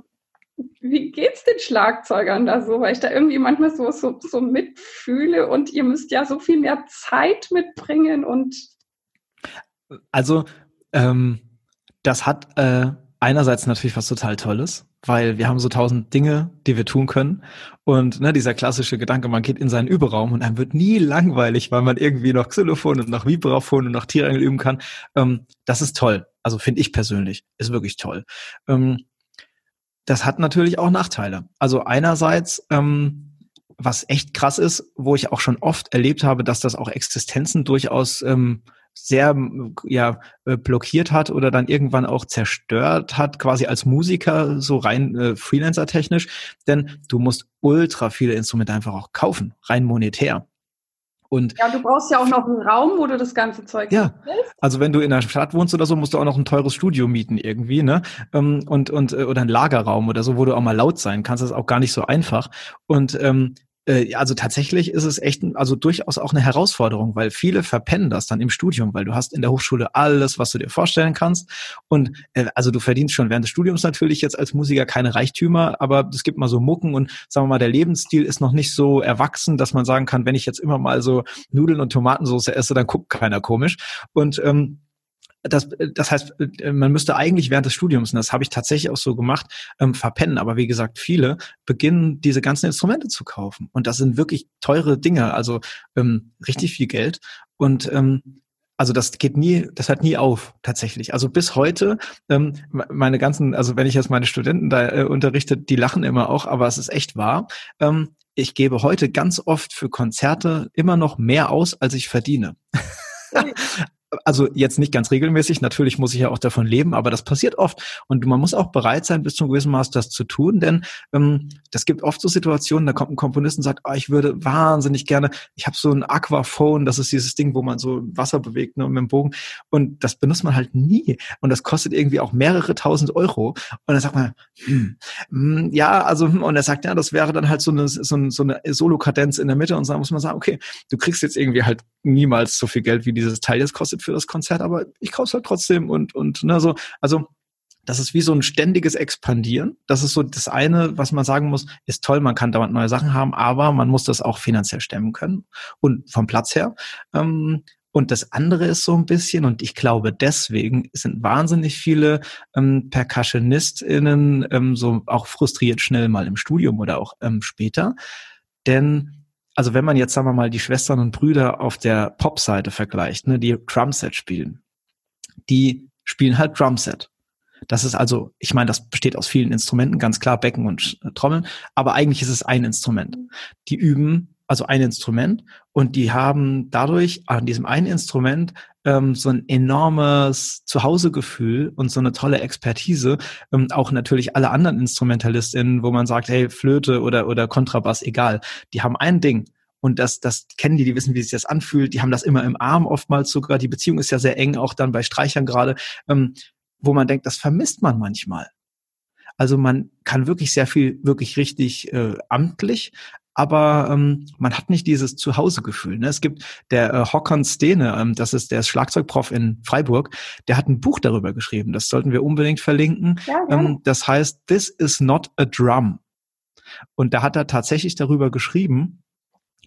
wie geht's den Schlagzeugern da so? Weil ich da irgendwie manchmal so, so, so mitfühle und ihr müsst ja so viel mehr Zeit mitbringen und also ähm, das hat äh, einerseits natürlich was total Tolles, weil wir haben so tausend Dinge, die wir tun können. Und ne, dieser klassische Gedanke, man geht in seinen Überraum und einem wird nie langweilig, weil man irgendwie noch Xylophon und noch Vibraphon und noch Tierengel üben kann. Ähm, das ist toll. Also finde ich persönlich, ist wirklich toll. Ähm, das hat natürlich auch Nachteile. Also einerseits, ähm, was echt krass ist, wo ich auch schon oft erlebt habe, dass das auch Existenzen durchaus ähm, sehr ja äh, blockiert hat oder dann irgendwann auch zerstört hat, quasi als Musiker so rein äh, Freelancer technisch, denn du musst ultra viele Instrumente einfach auch kaufen, rein monetär. Und ja, du brauchst ja auch noch einen Raum, wo du das ganze Zeug Ja, willst. also wenn du in der Stadt wohnst oder so, musst du auch noch ein teures Studio mieten irgendwie, ne? Ähm, und und äh, oder ein Lagerraum oder so, wo du auch mal laut sein kannst. Das ist auch gar nicht so einfach. Und ähm, äh, also tatsächlich ist es echt, also durchaus auch eine Herausforderung, weil viele verpennen das dann im Studium, weil du hast in der Hochschule alles, was du dir vorstellen kannst. Und äh, also du verdienst schon während des Studiums natürlich jetzt als Musiker keine Reichtümer, aber es gibt mal so Mucken und sagen wir mal, der Lebensstil ist noch nicht so erwachsen, dass man sagen kann, wenn ich jetzt immer mal so Nudeln und Tomatensauce esse, dann guckt keiner komisch. Und ähm, das, das heißt, man müsste eigentlich während des Studiums, und das habe ich tatsächlich auch so gemacht, ähm, verpennen. Aber wie gesagt, viele beginnen diese ganzen Instrumente zu kaufen. Und das sind wirklich teure Dinge, also ähm, richtig viel Geld. Und ähm, also das geht nie, das hört nie auf, tatsächlich. Also bis heute, ähm, meine ganzen, also wenn ich jetzt meine Studenten da äh, unterrichte, die lachen immer auch, aber es ist echt wahr. Ähm, ich gebe heute ganz oft für Konzerte immer noch mehr aus, als ich verdiene also jetzt nicht ganz regelmäßig, natürlich muss ich ja auch davon leben, aber das passiert oft. Und man muss auch bereit sein, bis zu einem gewissen Maß das zu tun, denn ähm, das gibt oft so Situationen, da kommt ein Komponist und sagt, oh, ich würde wahnsinnig gerne, ich habe so ein Aquaphone, das ist dieses Ding, wo man so Wasser bewegt ne, mit dem Bogen. Und das benutzt man halt nie. Und das kostet irgendwie auch mehrere tausend Euro. Und dann sagt man, hm, hm, ja, also hm, und er sagt, ja, das wäre dann halt so eine, so eine, so eine Solo-Kadenz in der Mitte. Und dann muss man sagen, okay, du kriegst jetzt irgendwie halt niemals so viel Geld, wie dieses Teil jetzt kostet für das Konzert, aber ich kaufe es halt trotzdem und, und ne, so. Also das ist wie so ein ständiges Expandieren. Das ist so das eine, was man sagen muss, ist toll, man kann dauernd neue Sachen haben, aber man muss das auch finanziell stemmen können und vom Platz her. Ähm, und das andere ist so ein bisschen, und ich glaube, deswegen sind wahnsinnig viele ähm, PercussionistInnen ähm, so auch frustriert schnell mal im Studium oder auch ähm, später. Denn also wenn man jetzt, sagen wir mal, die Schwestern und Brüder auf der Pop-Seite vergleicht, ne, die Drumset spielen, die spielen halt Drumset. Das ist also, ich meine, das besteht aus vielen Instrumenten, ganz klar Becken und äh, Trommeln, aber eigentlich ist es ein Instrument. Die üben also ein Instrument und die haben dadurch an diesem einen Instrument ähm, so ein enormes Zuhausegefühl und so eine tolle Expertise. Ähm, auch natürlich alle anderen InstrumentalistInnen, wo man sagt, hey, Flöte oder, oder Kontrabass, egal. Die haben ein Ding. Und das, das kennen die, die wissen, wie sich das anfühlt. Die haben das immer im Arm oftmals sogar. Die Beziehung ist ja sehr eng, auch dann bei Streichern gerade, ähm, wo man denkt, das vermisst man manchmal. Also man kann wirklich sehr viel, wirklich richtig äh, amtlich, aber ähm, man hat nicht dieses Zuhausegefühl. Ne? Es gibt der äh, Håkon Stene, ähm, das ist der Schlagzeugprof in Freiburg, der hat ein Buch darüber geschrieben. Das sollten wir unbedingt verlinken. Ja, ähm, das heißt This is not a drum. Und da hat er tatsächlich darüber geschrieben.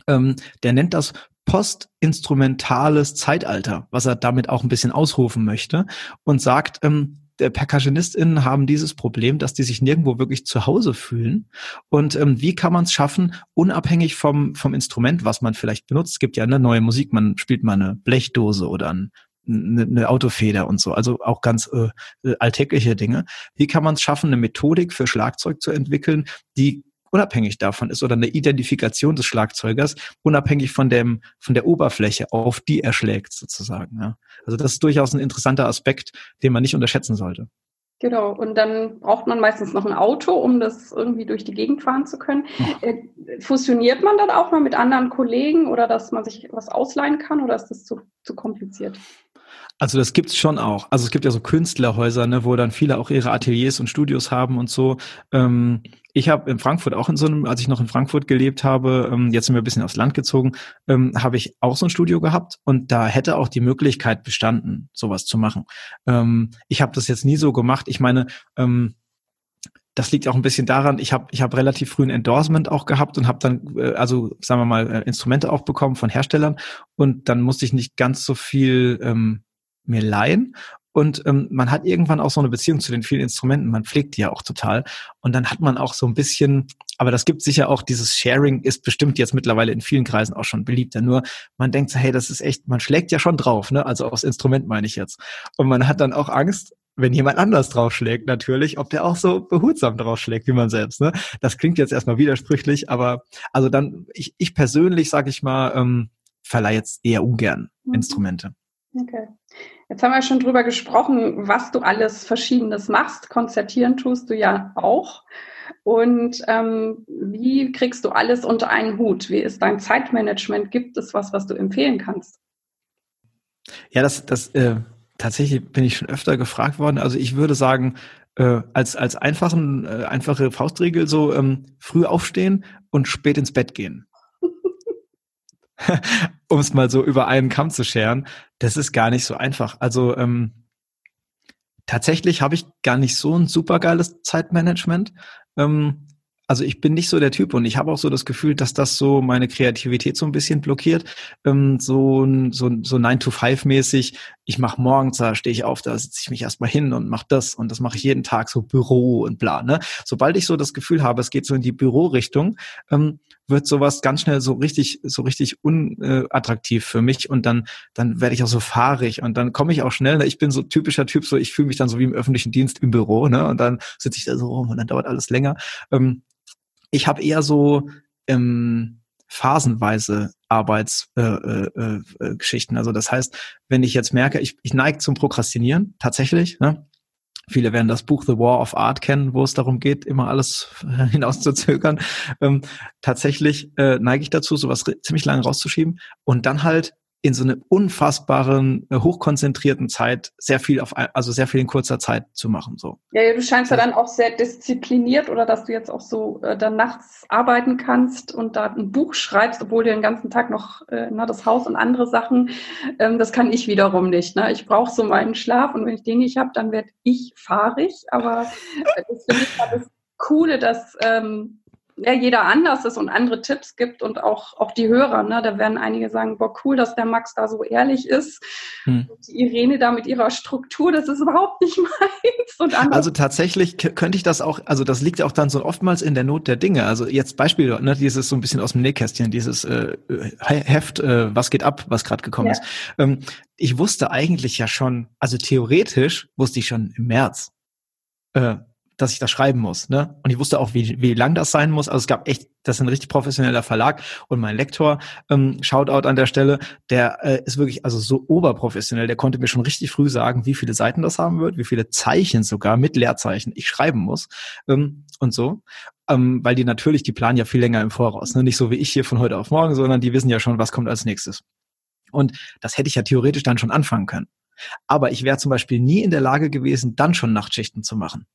Ähm, der nennt das postinstrumentales Zeitalter, was er damit auch ein bisschen ausrufen möchte und sagt, ähm, der PercussionistInnen haben dieses Problem, dass die sich nirgendwo wirklich zu Hause fühlen. Und ähm, wie kann man es schaffen, unabhängig vom, vom Instrument, was man vielleicht benutzt, es gibt ja eine neue Musik, man spielt mal eine Blechdose oder ein, eine, eine Autofeder und so, also auch ganz äh, alltägliche Dinge. Wie kann man es schaffen, eine Methodik für Schlagzeug zu entwickeln, die unabhängig davon ist oder eine Identifikation des Schlagzeugers unabhängig von dem von der Oberfläche, auf die er schlägt sozusagen. Ja. Also das ist durchaus ein interessanter Aspekt, den man nicht unterschätzen sollte. Genau, und dann braucht man meistens noch ein Auto, um das irgendwie durch die Gegend fahren zu können. Äh, fusioniert man dann auch mal mit anderen Kollegen oder dass man sich was ausleihen kann oder ist das zu, zu kompliziert? Also das gibt's schon auch. Also es gibt ja so Künstlerhäuser, ne, wo dann viele auch ihre Ateliers und Studios haben und so. Ähm, ich habe in Frankfurt auch in so einem, als ich noch in Frankfurt gelebt habe, ähm, jetzt sind wir ein bisschen aufs Land gezogen, ähm, habe ich auch so ein Studio gehabt und da hätte auch die Möglichkeit bestanden, sowas zu machen. Ähm, ich habe das jetzt nie so gemacht. Ich meine, ähm, das liegt auch ein bisschen daran, ich habe ich hab relativ früh ein Endorsement auch gehabt und habe dann, äh, also sagen wir mal, äh, Instrumente auch bekommen von Herstellern und dann musste ich nicht ganz so viel ähm, mir leihen. Und ähm, man hat irgendwann auch so eine Beziehung zu den vielen Instrumenten. Man pflegt die ja auch total. Und dann hat man auch so ein bisschen, aber das gibt sicher auch, dieses Sharing ist bestimmt jetzt mittlerweile in vielen Kreisen auch schon beliebter. Nur man denkt so, hey, das ist echt, man schlägt ja schon drauf, ne? Also aufs Instrument meine ich jetzt. Und man hat dann auch Angst, wenn jemand anders draufschlägt, natürlich, ob der auch so behutsam draufschlägt wie man selbst. Ne? Das klingt jetzt erstmal widersprüchlich, aber also dann, ich, ich persönlich, sag ich mal, ähm, verleihe jetzt eher ungern mhm. Instrumente. Okay. Jetzt haben wir schon drüber gesprochen, was du alles Verschiedenes machst. Konzertieren tust du ja auch. Und ähm, wie kriegst du alles unter einen Hut? Wie ist dein Zeitmanagement? Gibt es was, was du empfehlen kannst? Ja, das, das äh, tatsächlich bin ich schon öfter gefragt worden. Also ich würde sagen, äh, als als einfachen äh, einfache Faustregel so ähm, früh aufstehen und spät ins Bett gehen. um es mal so über einen Kamm zu scheren, das ist gar nicht so einfach. Also ähm, tatsächlich habe ich gar nicht so ein supergeiles Zeitmanagement. Ähm, also ich bin nicht so der Typ und ich habe auch so das Gefühl, dass das so meine Kreativität so ein bisschen blockiert. Ähm, so so so 9 to 5 mäßig. Ich mache morgens, da stehe ich auf, da sitze ich mich erstmal hin und mache das und das mache ich jeden Tag so Büro und bla. Ne? Sobald ich so das Gefühl habe, es geht so in die Bürorichtung, ähm, wird sowas ganz schnell so richtig so richtig unattraktiv für mich und dann dann werde ich auch so fahrig und dann komme ich auch schnell. Ne? Ich bin so typischer Typ, so ich fühle mich dann so wie im öffentlichen Dienst im Büro, ne? Und dann sitze ich da so rum und dann dauert alles länger. Ähm, ich habe eher so ähm, phasenweise Arbeitsgeschichten. Äh, äh, äh, also das heißt, wenn ich jetzt merke, ich, ich neige zum Prokrastinieren, tatsächlich, ne? Viele werden das Buch The War of Art kennen, wo es darum geht, immer alles hinauszuzögern. Ähm, tatsächlich äh, neige ich dazu, sowas ziemlich lange rauszuschieben und dann halt in so einer unfassbaren, äh, hochkonzentrierten Zeit sehr viel auf, also sehr viel in kurzer Zeit zu machen, so. Ja, ja du scheinst ja dann auch sehr diszipliniert oder dass du jetzt auch so äh, dann nachts arbeiten kannst und da ein Buch schreibst, obwohl du den ganzen Tag noch äh, na, das Haus und andere Sachen, ähm, das kann ich wiederum nicht. Ne? Ich brauche so meinen Schlaf und wenn ich den nicht habe, dann werde ich fahrig. Aber äh, das finde ich das Coole, dass ähm, ja, jeder anders ist und andere Tipps gibt und auch, auch die Hörer. Ne? Da werden einige sagen, boah, cool, dass der Max da so ehrlich ist. Hm. Die Irene da mit ihrer Struktur, das ist überhaupt nicht meins. Und also tatsächlich könnte ich das auch, also das liegt auch dann so oftmals in der Not der Dinge. Also jetzt Beispiel, ne, dieses so ein bisschen aus dem Nähkästchen, dieses äh, Heft, äh, was geht ab, was gerade gekommen ja. ist. Ähm, ich wusste eigentlich ja schon, also theoretisch wusste ich schon im März, äh, dass ich das schreiben muss. Ne? Und ich wusste auch, wie, wie lang das sein muss. Also es gab echt, das ist ein richtig professioneller Verlag und mein Lektor, ähm, Shoutout an der Stelle, der äh, ist wirklich also so oberprofessionell, der konnte mir schon richtig früh sagen, wie viele Seiten das haben wird, wie viele Zeichen sogar mit Leerzeichen ich schreiben muss ähm, und so. Ähm, weil die natürlich, die planen ja viel länger im Voraus. Ne? Nicht so wie ich hier von heute auf morgen, sondern die wissen ja schon, was kommt als nächstes. Und das hätte ich ja theoretisch dann schon anfangen können. Aber ich wäre zum Beispiel nie in der Lage gewesen, dann schon Nachtschichten zu machen.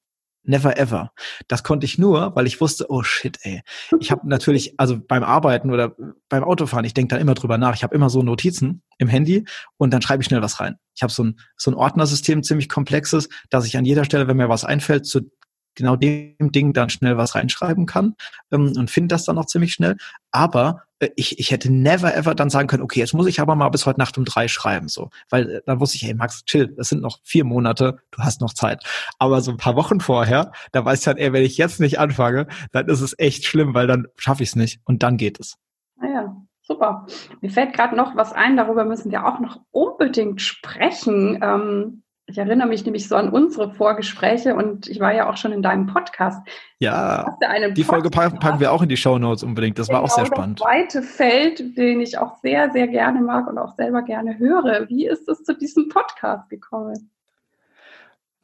Never ever. Das konnte ich nur, weil ich wusste, oh shit, ey. Ich habe natürlich, also beim Arbeiten oder beim Autofahren, ich denke da immer drüber nach. Ich habe immer so Notizen im Handy und dann schreibe ich schnell was rein. Ich habe so ein, so ein Ordnersystem, ziemlich komplexes, dass ich an jeder Stelle, wenn mir was einfällt, zu genau dem Ding dann schnell was reinschreiben kann ähm, und finde das dann auch ziemlich schnell. Aber äh, ich, ich hätte never ever dann sagen können, okay, jetzt muss ich aber mal bis heute Nacht um drei schreiben, so. Weil äh, dann wusste ich, hey Max, chill, das sind noch vier Monate, du hast noch Zeit. Aber so ein paar Wochen vorher, da weiß ich dann, ey, wenn ich jetzt nicht anfange, dann ist es echt schlimm, weil dann schaffe ich es nicht und dann geht es. Naja, ah super. Mir fällt gerade noch was ein, darüber müssen wir auch noch unbedingt sprechen. Ähm, ich erinnere mich nämlich so an unsere Vorgespräche und ich war ja auch schon in deinem Podcast. Ja, die Folge packen wir auch in die Show Notes unbedingt. Das genau, war auch sehr genau, spannend. Das zweite Feld, den ich auch sehr, sehr gerne mag und auch selber gerne höre. Wie ist es zu diesem Podcast gekommen?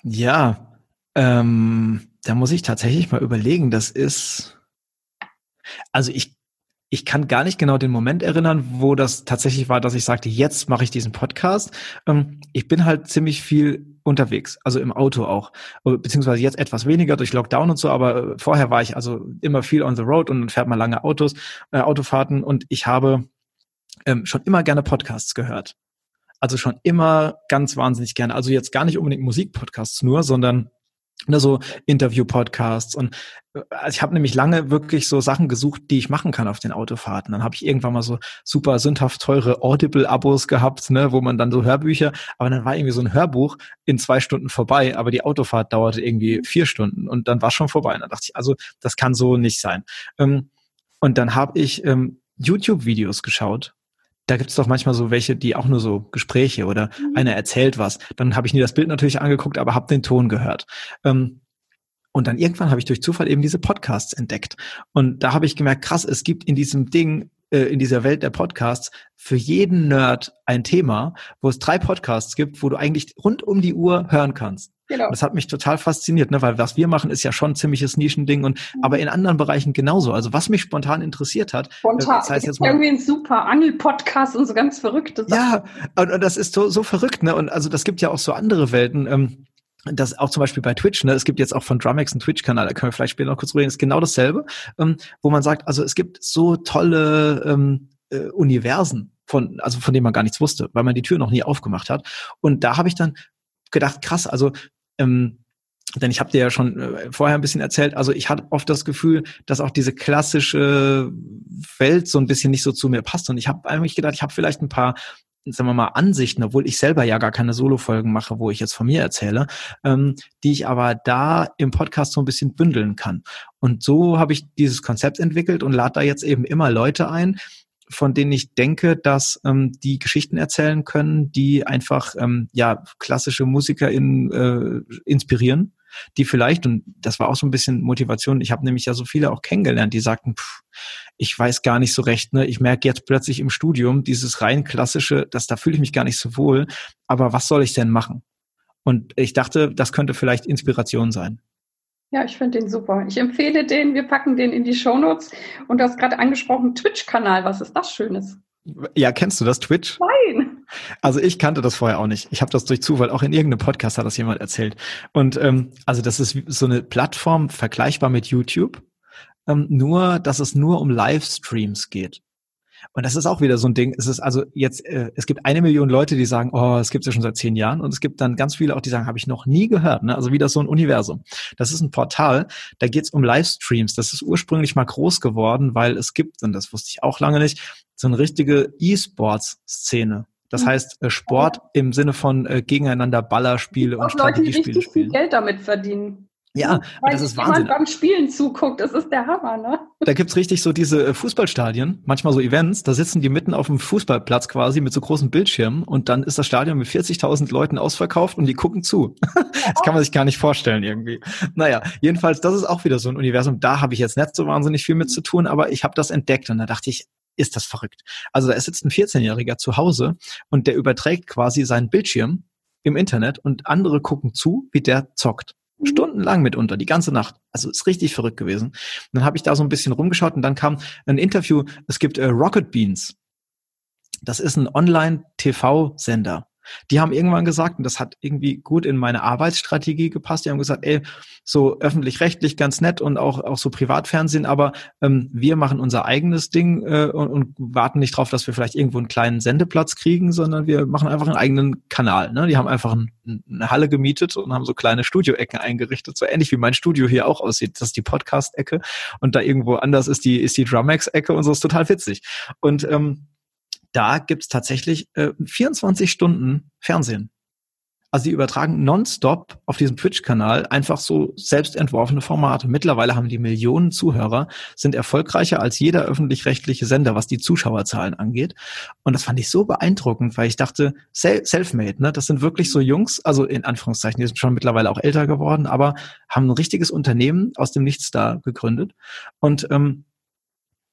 Ja, ähm, da muss ich tatsächlich mal überlegen. Das ist, also ich ich kann gar nicht genau den Moment erinnern, wo das tatsächlich war, dass ich sagte, jetzt mache ich diesen Podcast. Ähm, ich bin halt ziemlich viel unterwegs, also im Auto auch, äh, beziehungsweise jetzt etwas weniger durch Lockdown und so, aber äh, vorher war ich also immer viel on the road und fährt man lange Autos, äh, Autofahrten und ich habe ähm, schon immer gerne Podcasts gehört. Also schon immer ganz wahnsinnig gerne. Also jetzt gar nicht unbedingt Musikpodcasts nur, sondern ne, so Interview-Podcasts und also ich habe nämlich lange wirklich so Sachen gesucht, die ich machen kann auf den Autofahrten. Dann habe ich irgendwann mal so super sündhaft teure Audible-Abos gehabt, ne, wo man dann so Hörbücher, aber dann war irgendwie so ein Hörbuch in zwei Stunden vorbei, aber die Autofahrt dauerte irgendwie vier Stunden und dann war schon vorbei. Und dann dachte ich, also das kann so nicht sein. Ähm, und dann habe ich ähm, YouTube-Videos geschaut da gibt es doch manchmal so welche, die auch nur so Gespräche oder mhm. einer erzählt was. Dann habe ich nie das Bild natürlich angeguckt, aber habe den Ton gehört. Ähm, und dann irgendwann habe ich durch Zufall eben diese Podcasts entdeckt. Und da habe ich gemerkt, krass, es gibt in diesem Ding, äh, in dieser Welt der Podcasts, für jeden Nerd ein Thema, wo es drei Podcasts gibt, wo du eigentlich rund um die Uhr hören kannst. Genau. das hat mich total fasziniert, ne? weil was wir machen, ist ja schon ein ziemliches Nischending und mhm. aber in anderen Bereichen genauso. Also was mich spontan interessiert hat, spontan. Äh, das heißt jetzt mal, irgendwie ein super Angel-Podcast und so ganz verrückte Sachen. Ja, und, und das ist so, so verrückt, ne? Und also das gibt ja auch so andere Welten. Ähm, das auch zum Beispiel bei Twitch, ne, es gibt jetzt auch von Drumex einen Twitch-Kanal, da können wir vielleicht später noch kurz reden, ist genau dasselbe, ähm, wo man sagt, also es gibt so tolle ähm, äh, Universen, von, also von denen man gar nichts wusste, weil man die Tür noch nie aufgemacht hat. Und da habe ich dann gedacht, krass, also ähm, denn ich habe dir ja schon äh, vorher ein bisschen erzählt, also ich hatte oft das Gefühl, dass auch diese klassische Welt so ein bisschen nicht so zu mir passt. Und ich habe eigentlich gedacht, ich habe vielleicht ein paar sagen wir mal, Ansichten, obwohl ich selber ja gar keine Solo-Folgen mache, wo ich jetzt von mir erzähle, ähm, die ich aber da im Podcast so ein bisschen bündeln kann. Und so habe ich dieses Konzept entwickelt und lade da jetzt eben immer Leute ein, von denen ich denke, dass ähm, die Geschichten erzählen können, die einfach ähm, ja klassische Musiker in, äh, inspirieren, die vielleicht und das war auch so ein bisschen Motivation. Ich habe nämlich ja so viele auch kennengelernt, die sagten, pff, ich weiß gar nicht so recht. Ne, ich merke jetzt plötzlich im Studium dieses rein klassische, dass da fühle ich mich gar nicht so wohl. Aber was soll ich denn machen? Und ich dachte, das könnte vielleicht Inspiration sein. Ja, ich finde den super. Ich empfehle den. Wir packen den in die Shownotes. Und du hast gerade angesprochen, Twitch-Kanal. Was ist das Schönes? Ja, kennst du das Twitch? Nein. Also ich kannte das vorher auch nicht. Ich habe das durch Zufall auch in irgendeinem Podcast hat das jemand erzählt. Und ähm, also das ist so eine Plattform vergleichbar mit YouTube, ähm, nur dass es nur um Livestreams geht. Und das ist auch wieder so ein Ding. Es ist also jetzt, äh, es gibt eine Million Leute, die sagen, oh, es gibt ja schon seit zehn Jahren. Und es gibt dann ganz viele auch, die sagen, habe ich noch nie gehört. Ne? Also wieder so ein Universum. Das ist ein Portal, da geht es um Livestreams. Das ist ursprünglich mal groß geworden, weil es gibt, und das wusste ich auch lange nicht, so eine richtige E-Sports-Szene. Das mhm. heißt äh, Sport im Sinne von äh, gegeneinander Ballerspiele und Strategiespiele Leute, die richtig viel Geld damit verdienen. Ja, Weil das ist Wahnsinn. beim Spielen zuguckt, das ist der Hammer, ne? Da gibt's richtig so diese äh, Fußballstadien, manchmal so Events, da sitzen die mitten auf dem Fußballplatz quasi mit so großen Bildschirmen und dann ist das Stadion mit 40.000 Leuten ausverkauft und die gucken zu. das kann man sich gar nicht vorstellen irgendwie. Naja, jedenfalls, das ist auch wieder so ein Universum, da habe ich jetzt nicht so wahnsinnig viel mit zu tun, aber ich habe das entdeckt und da dachte ich, ist das verrückt. Also da sitzt ein 14-Jähriger zu Hause und der überträgt quasi seinen Bildschirm im Internet und andere gucken zu, wie der zockt. Mhm. Stundenlang mitunter, die ganze Nacht. Also ist richtig verrückt gewesen. Und dann habe ich da so ein bisschen rumgeschaut und dann kam ein Interview. Es gibt äh, Rocket Beans. Das ist ein Online-TV-Sender. Die haben irgendwann gesagt, und das hat irgendwie gut in meine Arbeitsstrategie gepasst, die haben gesagt, ey, so öffentlich-rechtlich ganz nett und auch, auch so Privatfernsehen, aber ähm, wir machen unser eigenes Ding äh, und, und warten nicht drauf, dass wir vielleicht irgendwo einen kleinen Sendeplatz kriegen, sondern wir machen einfach einen eigenen Kanal. Ne? Die haben einfach ein, eine Halle gemietet und haben so kleine Studioecken eingerichtet, so ähnlich wie mein Studio hier auch aussieht. Das ist die Podcast-Ecke und da irgendwo anders ist die, ist die Drumex-Ecke und so ist total witzig. Und ähm, da gibt's tatsächlich äh, 24 Stunden Fernsehen. Also die übertragen nonstop auf diesem Twitch-Kanal einfach so selbst entworfene Formate. Mittlerweile haben die Millionen Zuhörer, sind erfolgreicher als jeder öffentlich-rechtliche Sender, was die Zuschauerzahlen angeht. Und das fand ich so beeindruckend, weil ich dachte, self-made, ne? Das sind wirklich so Jungs, also in Anführungszeichen, die sind schon mittlerweile auch älter geworden, aber haben ein richtiges Unternehmen aus dem Nichts da gegründet. Und ähm,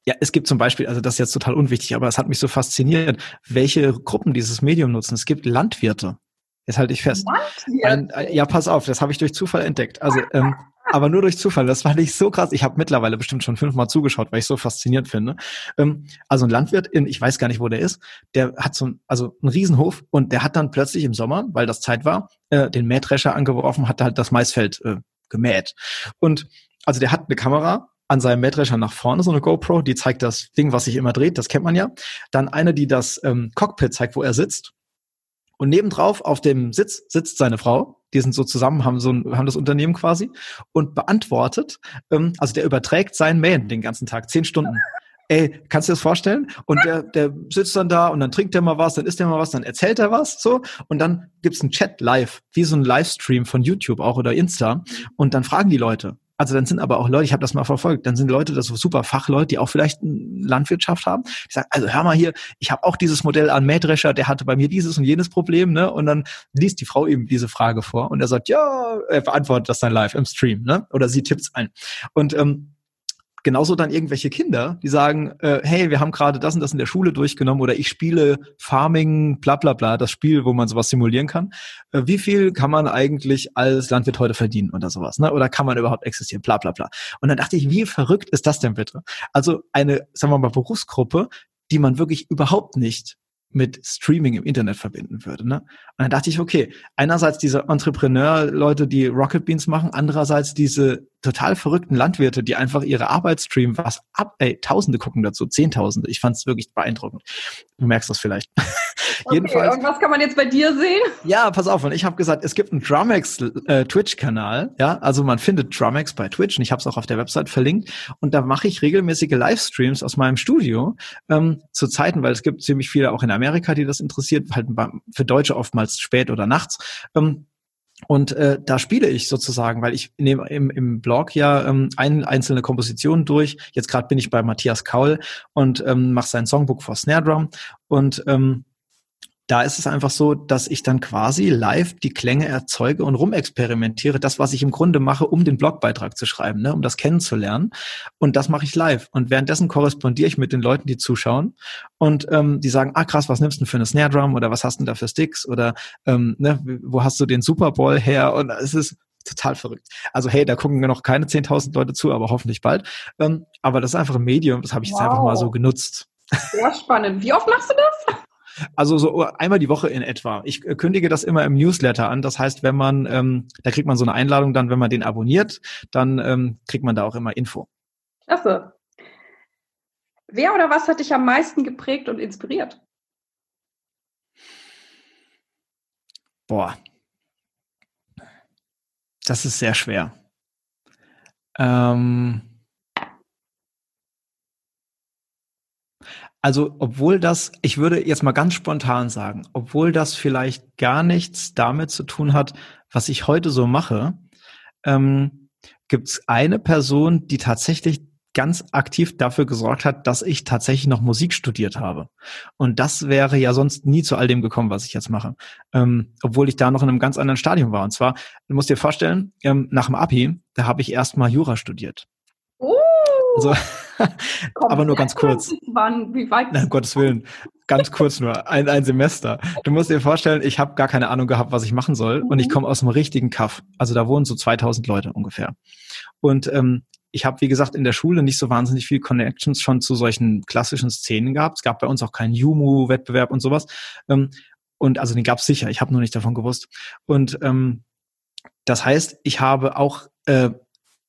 ja, es gibt zum Beispiel, also das ist jetzt total unwichtig, aber es hat mich so fasziniert, welche Gruppen dieses Medium nutzen. Es gibt Landwirte. Jetzt halte ich fest. Ein, ja, pass auf, das habe ich durch Zufall entdeckt. Also, ähm, aber nur durch Zufall. Das fand ich so krass. Ich habe mittlerweile bestimmt schon fünfmal zugeschaut, weil ich so faszinierend finde. Ähm, also ein Landwirt in, ich weiß gar nicht, wo der ist, der hat so ein, also einen Riesenhof und der hat dann plötzlich im Sommer, weil das Zeit war, äh, den Mähdrescher angeworfen, hat halt das Maisfeld äh, gemäht. Und also der hat eine Kamera an seinem Mähdrescher nach vorne, so eine GoPro, die zeigt das Ding, was sich immer dreht, das kennt man ja. Dann eine, die das ähm, Cockpit zeigt, wo er sitzt. Und nebendrauf auf dem Sitz sitzt seine Frau. Die sind so zusammen, haben so ein, haben das Unternehmen quasi und beantwortet. Ähm, also der überträgt sein Mähen den ganzen Tag, zehn Stunden. Ey, kannst du dir das vorstellen? Und der, der sitzt dann da und dann trinkt er mal was, dann isst er mal was, dann erzählt er was, so. Und dann gibt's einen Chat live, wie so ein Livestream von YouTube auch oder Insta. Und dann fragen die Leute. Also dann sind aber auch Leute, ich habe das mal verfolgt, dann sind Leute, das so super Fachleute, die auch vielleicht Landwirtschaft haben, die sagen, also hör mal hier, ich habe auch dieses Modell an Mähdrescher, der hatte bei mir dieses und jenes Problem, ne? Und dann liest die Frau ihm diese Frage vor und er sagt, ja, er beantwortet das dann live im Stream, ne? Oder sie tippt's ein. Und ähm, Genauso dann irgendwelche Kinder, die sagen, äh, hey, wir haben gerade das und das in der Schule durchgenommen oder ich spiele Farming, bla bla bla, das Spiel, wo man sowas simulieren kann. Äh, wie viel kann man eigentlich als Landwirt heute verdienen oder sowas? Ne? Oder kann man überhaupt existieren? Bla bla bla. Und dann dachte ich, wie verrückt ist das denn bitte? Also eine, sagen wir mal, Berufsgruppe, die man wirklich überhaupt nicht mit Streaming im Internet verbinden würde. Ne? Und dann dachte ich, okay, einerseits diese Entrepreneur-Leute, die Rocket Beans machen, andererseits diese total verrückten Landwirte, die einfach ihre Arbeit streamen, was ab, ey, Tausende gucken dazu, Zehntausende. Ich fand es wirklich beeindruckend. Du merkst das vielleicht. Okay, Jedenfalls. Und was kann man jetzt bei dir sehen? Ja, pass auf. Und ich habe gesagt, es gibt einen Drumex äh, Twitch-Kanal. Ja, also man findet Drumex bei Twitch und ich habe es auch auf der Website verlinkt. Und da mache ich regelmäßige Livestreams aus meinem Studio ähm, zu Zeiten, weil es gibt ziemlich viele auch in Amerika, die das interessiert, halt für Deutsche oftmals spät oder nachts. Ähm, und äh, da spiele ich sozusagen, weil ich nehme im, im Blog ja ähm, ein, einzelne Kompositionen durch. Jetzt gerade bin ich bei Matthias Kaul und ähm, mache sein Songbook for Snare Drum. Und ähm, da ist es einfach so, dass ich dann quasi live die Klänge erzeuge und rumexperimentiere. Das, was ich im Grunde mache, um den Blogbeitrag zu schreiben, ne, um das kennenzulernen. Und das mache ich live. Und währenddessen korrespondiere ich mit den Leuten, die zuschauen. Und ähm, die sagen, ah krass, was nimmst du denn für eine Snare Drum oder was hast du denn da für Sticks oder ähm, ne, wo hast du den Super Bowl her? Und es ist total verrückt. Also hey, da gucken noch keine 10.000 Leute zu, aber hoffentlich bald. Ähm, aber das ist einfach ein Medium, das habe ich wow. jetzt einfach mal so genutzt. Sehr spannend. Wie oft machst du das? Also so einmal die Woche in etwa. Ich kündige das immer im Newsletter an. Das heißt, wenn man, ähm, da kriegt man so eine Einladung dann, wenn man den abonniert, dann ähm, kriegt man da auch immer Info. Klasse. Wer oder was hat dich am meisten geprägt und inspiriert? Boah. Das ist sehr schwer. Ähm also, obwohl das, ich würde jetzt mal ganz spontan sagen, obwohl das vielleicht gar nichts damit zu tun hat, was ich heute so mache, ähm, gibt es eine Person, die tatsächlich ganz aktiv dafür gesorgt hat, dass ich tatsächlich noch Musik studiert habe. Und das wäre ja sonst nie zu all dem gekommen, was ich jetzt mache. Ähm, obwohl ich da noch in einem ganz anderen Stadium war. Und zwar, du musst dir vorstellen, ähm, nach dem Abi, da habe ich erstmal Jura studiert. Oh. Also, aber nur ganz kurz. Wann, wie weit? Nein, um Gottes Willen. Ganz kurz nur, ein, ein Semester. Du musst dir vorstellen, ich habe gar keine Ahnung gehabt, was ich machen soll. Mhm. Und ich mhm. komme aus einem richtigen Kaff. Also da wohnen so 2000 Leute ungefähr. Und ähm, ich habe, wie gesagt, in der Schule nicht so wahnsinnig viel Connections schon zu solchen klassischen Szenen gehabt. Es gab bei uns auch keinen Jumu-Wettbewerb und sowas. Ähm, und also den gab es sicher, ich habe nur nicht davon gewusst. Und ähm, das heißt, ich habe auch äh,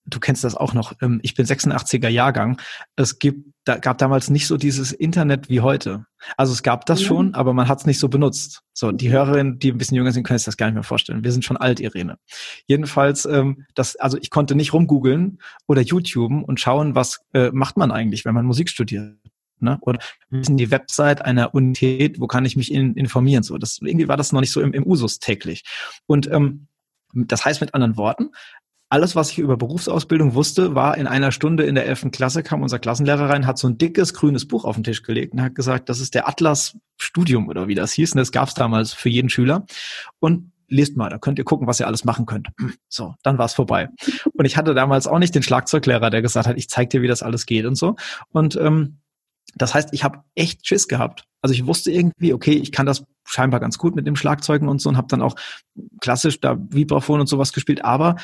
du kennst das auch noch, ähm, ich bin 86er Jahrgang. Es gibt, da gab damals nicht so dieses Internet wie heute. Also es gab das schon, aber man hat es nicht so benutzt. So, die Hörerinnen, die ein bisschen jünger sind, können sich das gar nicht mehr vorstellen. Wir sind schon alt, Irene. Jedenfalls, ähm, das, also ich konnte nicht rumgoogeln oder YouTuben und schauen, was äh, macht man eigentlich, wenn man Musik studiert. Ne? Oder wissen die Website einer Unität, wo kann ich mich in, informieren? So, das irgendwie war das noch nicht so im, im Usus täglich. Und ähm, das heißt mit anderen Worten, alles, was ich über Berufsausbildung wusste, war in einer Stunde in der 11. Klasse, kam unser Klassenlehrer rein, hat so ein dickes grünes Buch auf den Tisch gelegt und hat gesagt, das ist der Atlas Studium oder wie das hieß. Und das gab es damals für jeden Schüler. Und lest mal, da könnt ihr gucken, was ihr alles machen könnt. So, dann war es vorbei. Und ich hatte damals auch nicht den Schlagzeuglehrer, der gesagt hat, ich zeig dir, wie das alles geht und so. Und ähm, das heißt, ich habe echt Schiss gehabt. Also ich wusste irgendwie, okay, ich kann das scheinbar ganz gut mit dem Schlagzeugen und so und habe dann auch klassisch da Vibraphon und sowas gespielt, aber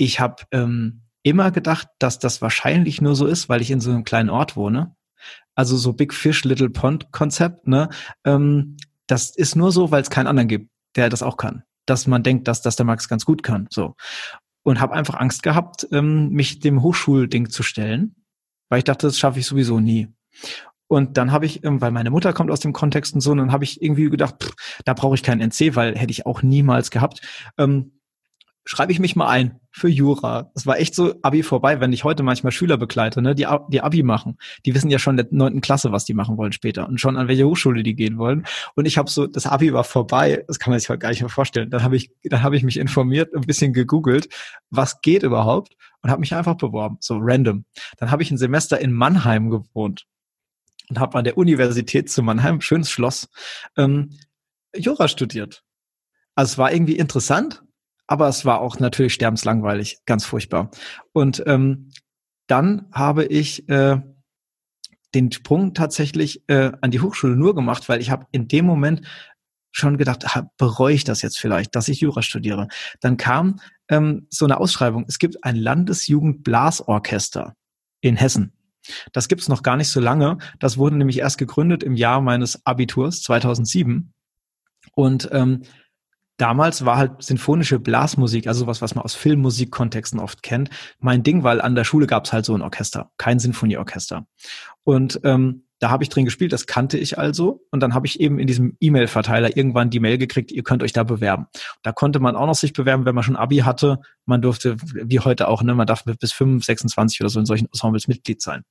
ich habe ähm, immer gedacht, dass das wahrscheinlich nur so ist, weil ich in so einem kleinen Ort wohne. Also so Big Fish, Little Pond Konzept, ne? Ähm, das ist nur so, weil es keinen anderen gibt, der das auch kann. Dass man denkt, dass das der Max ganz gut kann. So. Und habe einfach Angst gehabt, ähm, mich dem Hochschulding zu stellen, weil ich dachte, das schaffe ich sowieso nie. Und dann habe ich, ähm, weil meine Mutter kommt aus dem Kontext und so, und dann habe ich irgendwie gedacht, pff, da brauche ich keinen NC, weil hätte ich auch niemals gehabt. Ähm, schreibe ich mich mal ein für Jura. Das war echt so Abi vorbei, wenn ich heute manchmal Schüler begleite, ne, die, die Abi machen. Die wissen ja schon in der neunten Klasse, was die machen wollen später und schon an welche Hochschule die gehen wollen. Und ich habe so, das Abi war vorbei, das kann man sich heute gar nicht mehr vorstellen. Dann habe ich, dann habe ich mich informiert, ein bisschen gegoogelt, was geht überhaupt und habe mich einfach beworben, so random. Dann habe ich ein Semester in Mannheim gewohnt und habe an der Universität zu Mannheim, schönes Schloss, ähm, Jura studiert. Also es war irgendwie interessant, aber es war auch natürlich sterbenslangweilig, ganz furchtbar. Und ähm, dann habe ich äh, den Sprung tatsächlich äh, an die Hochschule nur gemacht, weil ich habe in dem Moment schon gedacht, bereue ich das jetzt vielleicht, dass ich Jura studiere. Dann kam ähm, so eine Ausschreibung. Es gibt ein Landesjugendblasorchester in Hessen. Das gibt es noch gar nicht so lange. Das wurde nämlich erst gegründet im Jahr meines Abiturs 2007. Und ähm, damals war halt sinfonische Blasmusik, also was, was man aus Filmmusikkontexten oft kennt, mein Ding, weil an der Schule gab es halt so ein Orchester, kein Sinfonieorchester. Und ähm, da habe ich drin gespielt, das kannte ich also. Und dann habe ich eben in diesem E-Mail-Verteiler irgendwann die Mail gekriegt, ihr könnt euch da bewerben. Da konnte man auch noch sich bewerben, wenn man schon Abi hatte. Man durfte, wie heute auch, ne, man darf bis 5, 26 oder so in solchen Ensembles Mitglied sein.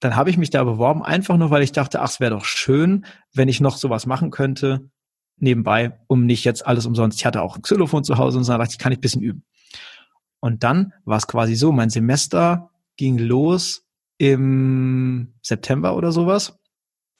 Dann habe ich mich da beworben, einfach nur, weil ich dachte, ach, es wäre doch schön, wenn ich noch sowas machen könnte, nebenbei, um nicht jetzt alles umsonst. Ich hatte auch ein Xylophon zu Hause und so dachte ich, kann ich ein bisschen üben. Und dann war es quasi so, mein Semester ging los im September oder sowas.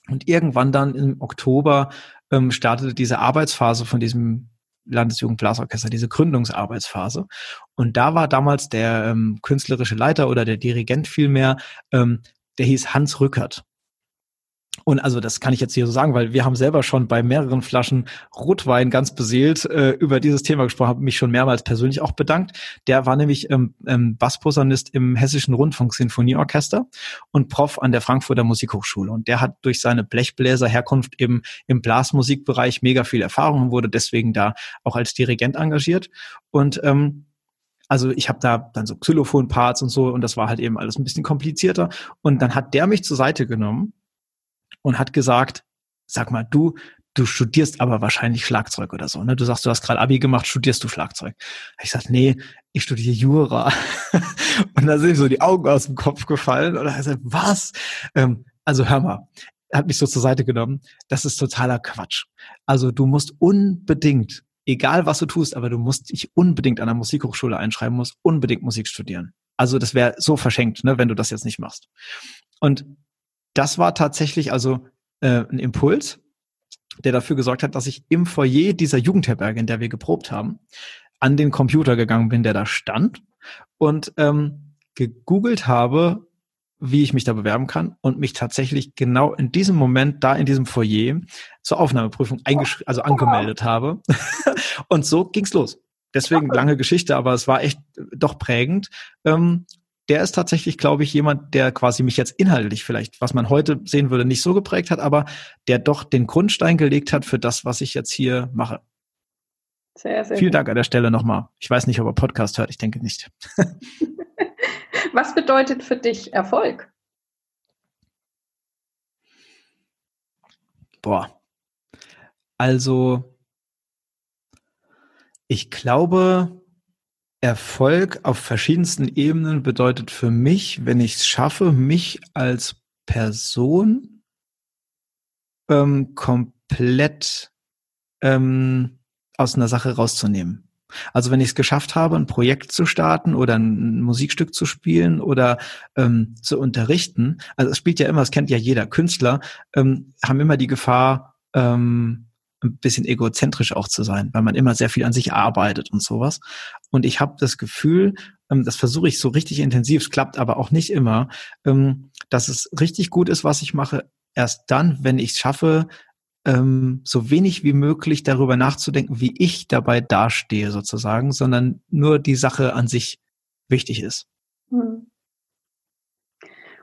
Und irgendwann dann im Oktober ähm, startete diese Arbeitsphase von diesem Landesjugendblasorchester, diese Gründungsarbeitsphase. Und da war damals der ähm, künstlerische Leiter oder der Dirigent vielmehr, ähm, der hieß Hans Rückert. Und also das kann ich jetzt hier so sagen, weil wir haben selber schon bei mehreren Flaschen Rotwein ganz beseelt äh, über dieses Thema gesprochen, habe mich schon mehrmals persönlich auch bedankt. Der war nämlich ähm, ähm, Bassposaunist im Hessischen Rundfunk Sinfonieorchester und Prof an der Frankfurter Musikhochschule. Und der hat durch seine Blechbläser-Herkunft im, im Blasmusikbereich mega viel Erfahrung und wurde deswegen da auch als Dirigent engagiert. Und ähm, also ich habe da dann so Xylophon-Parts und so und das war halt eben alles ein bisschen komplizierter. Und dann hat der mich zur Seite genommen und hat gesagt, sag mal, du, du studierst aber wahrscheinlich Schlagzeug oder so. Ne? Du sagst, du hast gerade Abi gemacht, studierst du Schlagzeug. Ich sag, nee, ich studiere Jura. und da sind so die Augen aus dem Kopf gefallen und er sagt, was? Ähm, also hör mal, er hat mich so zur Seite genommen. Das ist totaler Quatsch. Also du musst unbedingt, egal was du tust, aber du musst dich unbedingt an der Musikhochschule einschreiben, musst unbedingt Musik studieren. Also das wäre so verschenkt, ne, wenn du das jetzt nicht machst. Und das war tatsächlich also äh, ein Impuls, der dafür gesorgt hat, dass ich im Foyer dieser Jugendherberge, in der wir geprobt haben, an den Computer gegangen bin, der da stand und ähm, gegoogelt habe, wie ich mich da bewerben kann und mich tatsächlich genau in diesem Moment da in diesem Foyer zur Aufnahmeprüfung eingeschrieben, also angemeldet habe. und so ging's los. Deswegen lange Geschichte, aber es war echt doch prägend. Ähm, der ist tatsächlich, glaube ich, jemand, der quasi mich jetzt inhaltlich vielleicht, was man heute sehen würde, nicht so geprägt hat, aber der doch den Grundstein gelegt hat für das, was ich jetzt hier mache. Sehr, sehr Vielen gut. Dank an der Stelle nochmal. Ich weiß nicht, ob er Podcast hört, ich denke nicht. was bedeutet für dich Erfolg? Boah. Also, ich glaube, Erfolg auf verschiedensten Ebenen bedeutet für mich, wenn ich es schaffe, mich als Person ähm, komplett ähm, aus einer Sache rauszunehmen. Also wenn ich es geschafft habe, ein Projekt zu starten oder ein Musikstück zu spielen oder ähm, zu unterrichten, also es spielt ja immer, es kennt ja jeder Künstler, ähm, haben immer die Gefahr, ähm, ein bisschen egozentrisch auch zu sein, weil man immer sehr viel an sich arbeitet und sowas. Und ich habe das Gefühl, ähm, das versuche ich so richtig intensiv, es klappt aber auch nicht immer, ähm, dass es richtig gut ist, was ich mache, erst dann, wenn ich es schaffe, ähm, so wenig wie möglich darüber nachzudenken, wie ich dabei dastehe sozusagen, sondern nur die Sache an sich wichtig ist. Hm.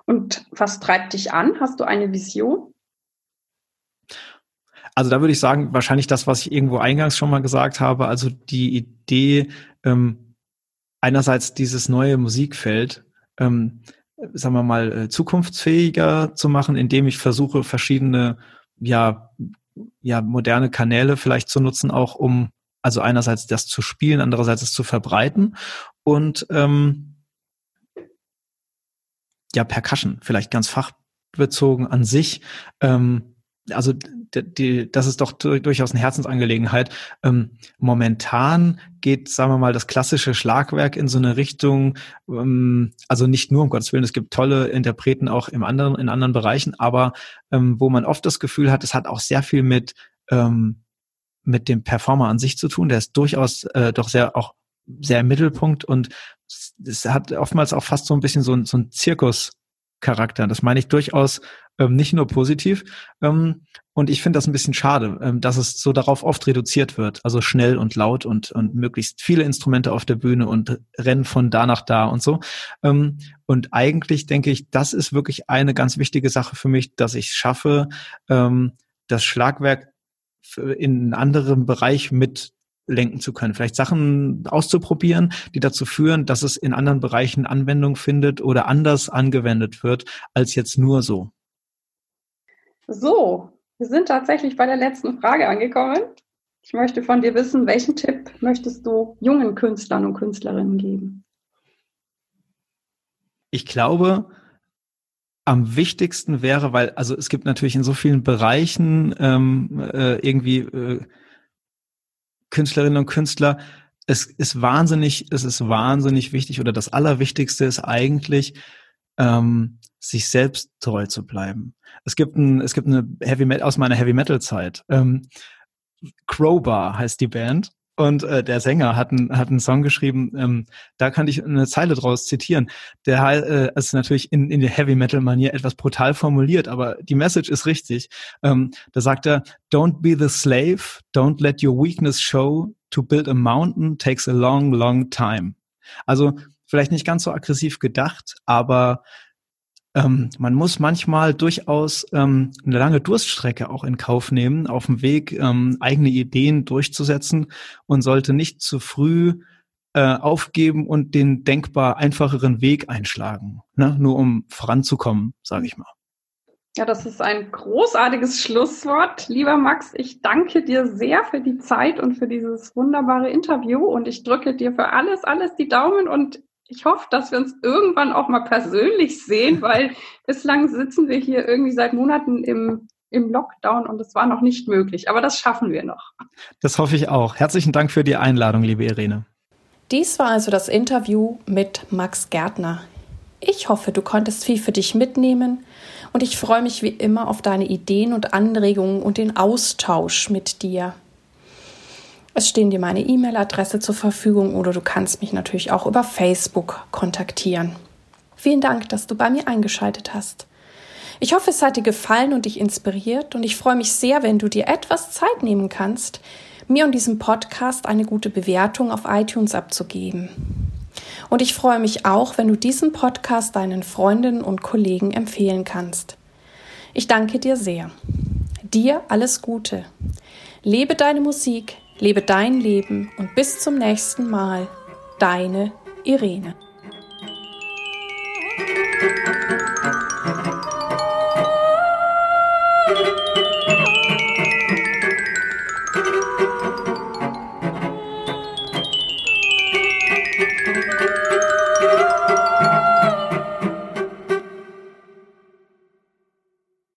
Und was treibt dich an? Hast du eine Vision? Also da würde ich sagen, wahrscheinlich das, was ich irgendwo eingangs schon mal gesagt habe, also die Idee, ähm, einerseits dieses neue Musikfeld, ähm, sagen wir mal, äh, zukunftsfähiger zu machen, indem ich versuche, verschiedene, ja, ja, moderne Kanäle vielleicht zu nutzen, auch um, also einerseits das zu spielen, andererseits es zu verbreiten und ähm, ja, Percussion, vielleicht ganz fachbezogen an sich, ähm, also die, das ist doch durchaus eine Herzensangelegenheit. Ähm, momentan geht, sagen wir mal, das klassische Schlagwerk in so eine Richtung, ähm, also nicht nur um Gottes Willen, es gibt tolle Interpreten auch im anderen, in anderen Bereichen, aber ähm, wo man oft das Gefühl hat, es hat auch sehr viel mit, ähm, mit dem Performer an sich zu tun. Der ist durchaus äh, doch sehr auch sehr im Mittelpunkt und es hat oftmals auch fast so ein bisschen so ein, so ein Zirkus. Das meine ich durchaus ähm, nicht nur positiv. Ähm, und ich finde das ein bisschen schade, ähm, dass es so darauf oft reduziert wird. Also schnell und laut und, und möglichst viele Instrumente auf der Bühne und rennen von da nach da und so. Ähm, und eigentlich denke ich, das ist wirklich eine ganz wichtige Sache für mich, dass ich schaffe, ähm, das Schlagwerk in einen anderen Bereich mit lenken zu können. Vielleicht Sachen auszuprobieren, die dazu führen, dass es in anderen Bereichen Anwendung findet oder anders angewendet wird als jetzt nur so. So, wir sind tatsächlich bei der letzten Frage angekommen. Ich möchte von dir wissen, welchen Tipp möchtest du jungen Künstlern und Künstlerinnen geben? Ich glaube, am wichtigsten wäre, weil also es gibt natürlich in so vielen Bereichen ähm, äh, irgendwie äh, Künstlerinnen und Künstler, es ist wahnsinnig, es ist wahnsinnig wichtig oder das Allerwichtigste ist eigentlich, ähm, sich selbst treu zu bleiben. Es gibt ein, es gibt eine Heavy Metal aus meiner Heavy Metal Zeit. Ähm, Crowbar heißt die Band und äh, der Sänger hat, ein, hat einen Song geschrieben, ähm, da kann ich eine Zeile draus zitieren. Der äh, ist natürlich in, in der Heavy Metal Manier etwas brutal formuliert, aber die Message ist richtig. Ähm, da sagt er, Don't be the slave, don't let your weakness show. To build a mountain takes a long, long time. Also vielleicht nicht ganz so aggressiv gedacht, aber ähm, man muss manchmal durchaus ähm, eine lange Durststrecke auch in Kauf nehmen, auf dem Weg ähm, eigene Ideen durchzusetzen und sollte nicht zu früh äh, aufgeben und den denkbar einfacheren Weg einschlagen, ne? nur um voranzukommen, sage ich mal. Ja, das ist ein großartiges Schlusswort. Lieber Max, ich danke dir sehr für die Zeit und für dieses wunderbare Interview und ich drücke dir für alles, alles die Daumen und ich hoffe, dass wir uns irgendwann auch mal persönlich sehen, weil bislang sitzen wir hier irgendwie seit Monaten im, im Lockdown und es war noch nicht möglich. Aber das schaffen wir noch. Das hoffe ich auch. Herzlichen Dank für die Einladung, liebe Irene. Dies war also das Interview mit Max Gärtner. Ich hoffe, du konntest viel für dich mitnehmen und ich freue mich wie immer auf deine Ideen und Anregungen und den Austausch mit dir. Es stehen dir meine E-Mail-Adresse zur Verfügung oder du kannst mich natürlich auch über Facebook kontaktieren. Vielen Dank, dass du bei mir eingeschaltet hast. Ich hoffe, es hat dir gefallen und dich inspiriert und ich freue mich sehr, wenn du dir etwas Zeit nehmen kannst, mir und diesem Podcast eine gute Bewertung auf iTunes abzugeben. Und ich freue mich auch, wenn du diesen Podcast deinen Freundinnen und Kollegen empfehlen kannst. Ich danke dir sehr. Dir alles Gute. Lebe deine Musik, lebe dein Leben und bis zum nächsten Mal. Deine Irene.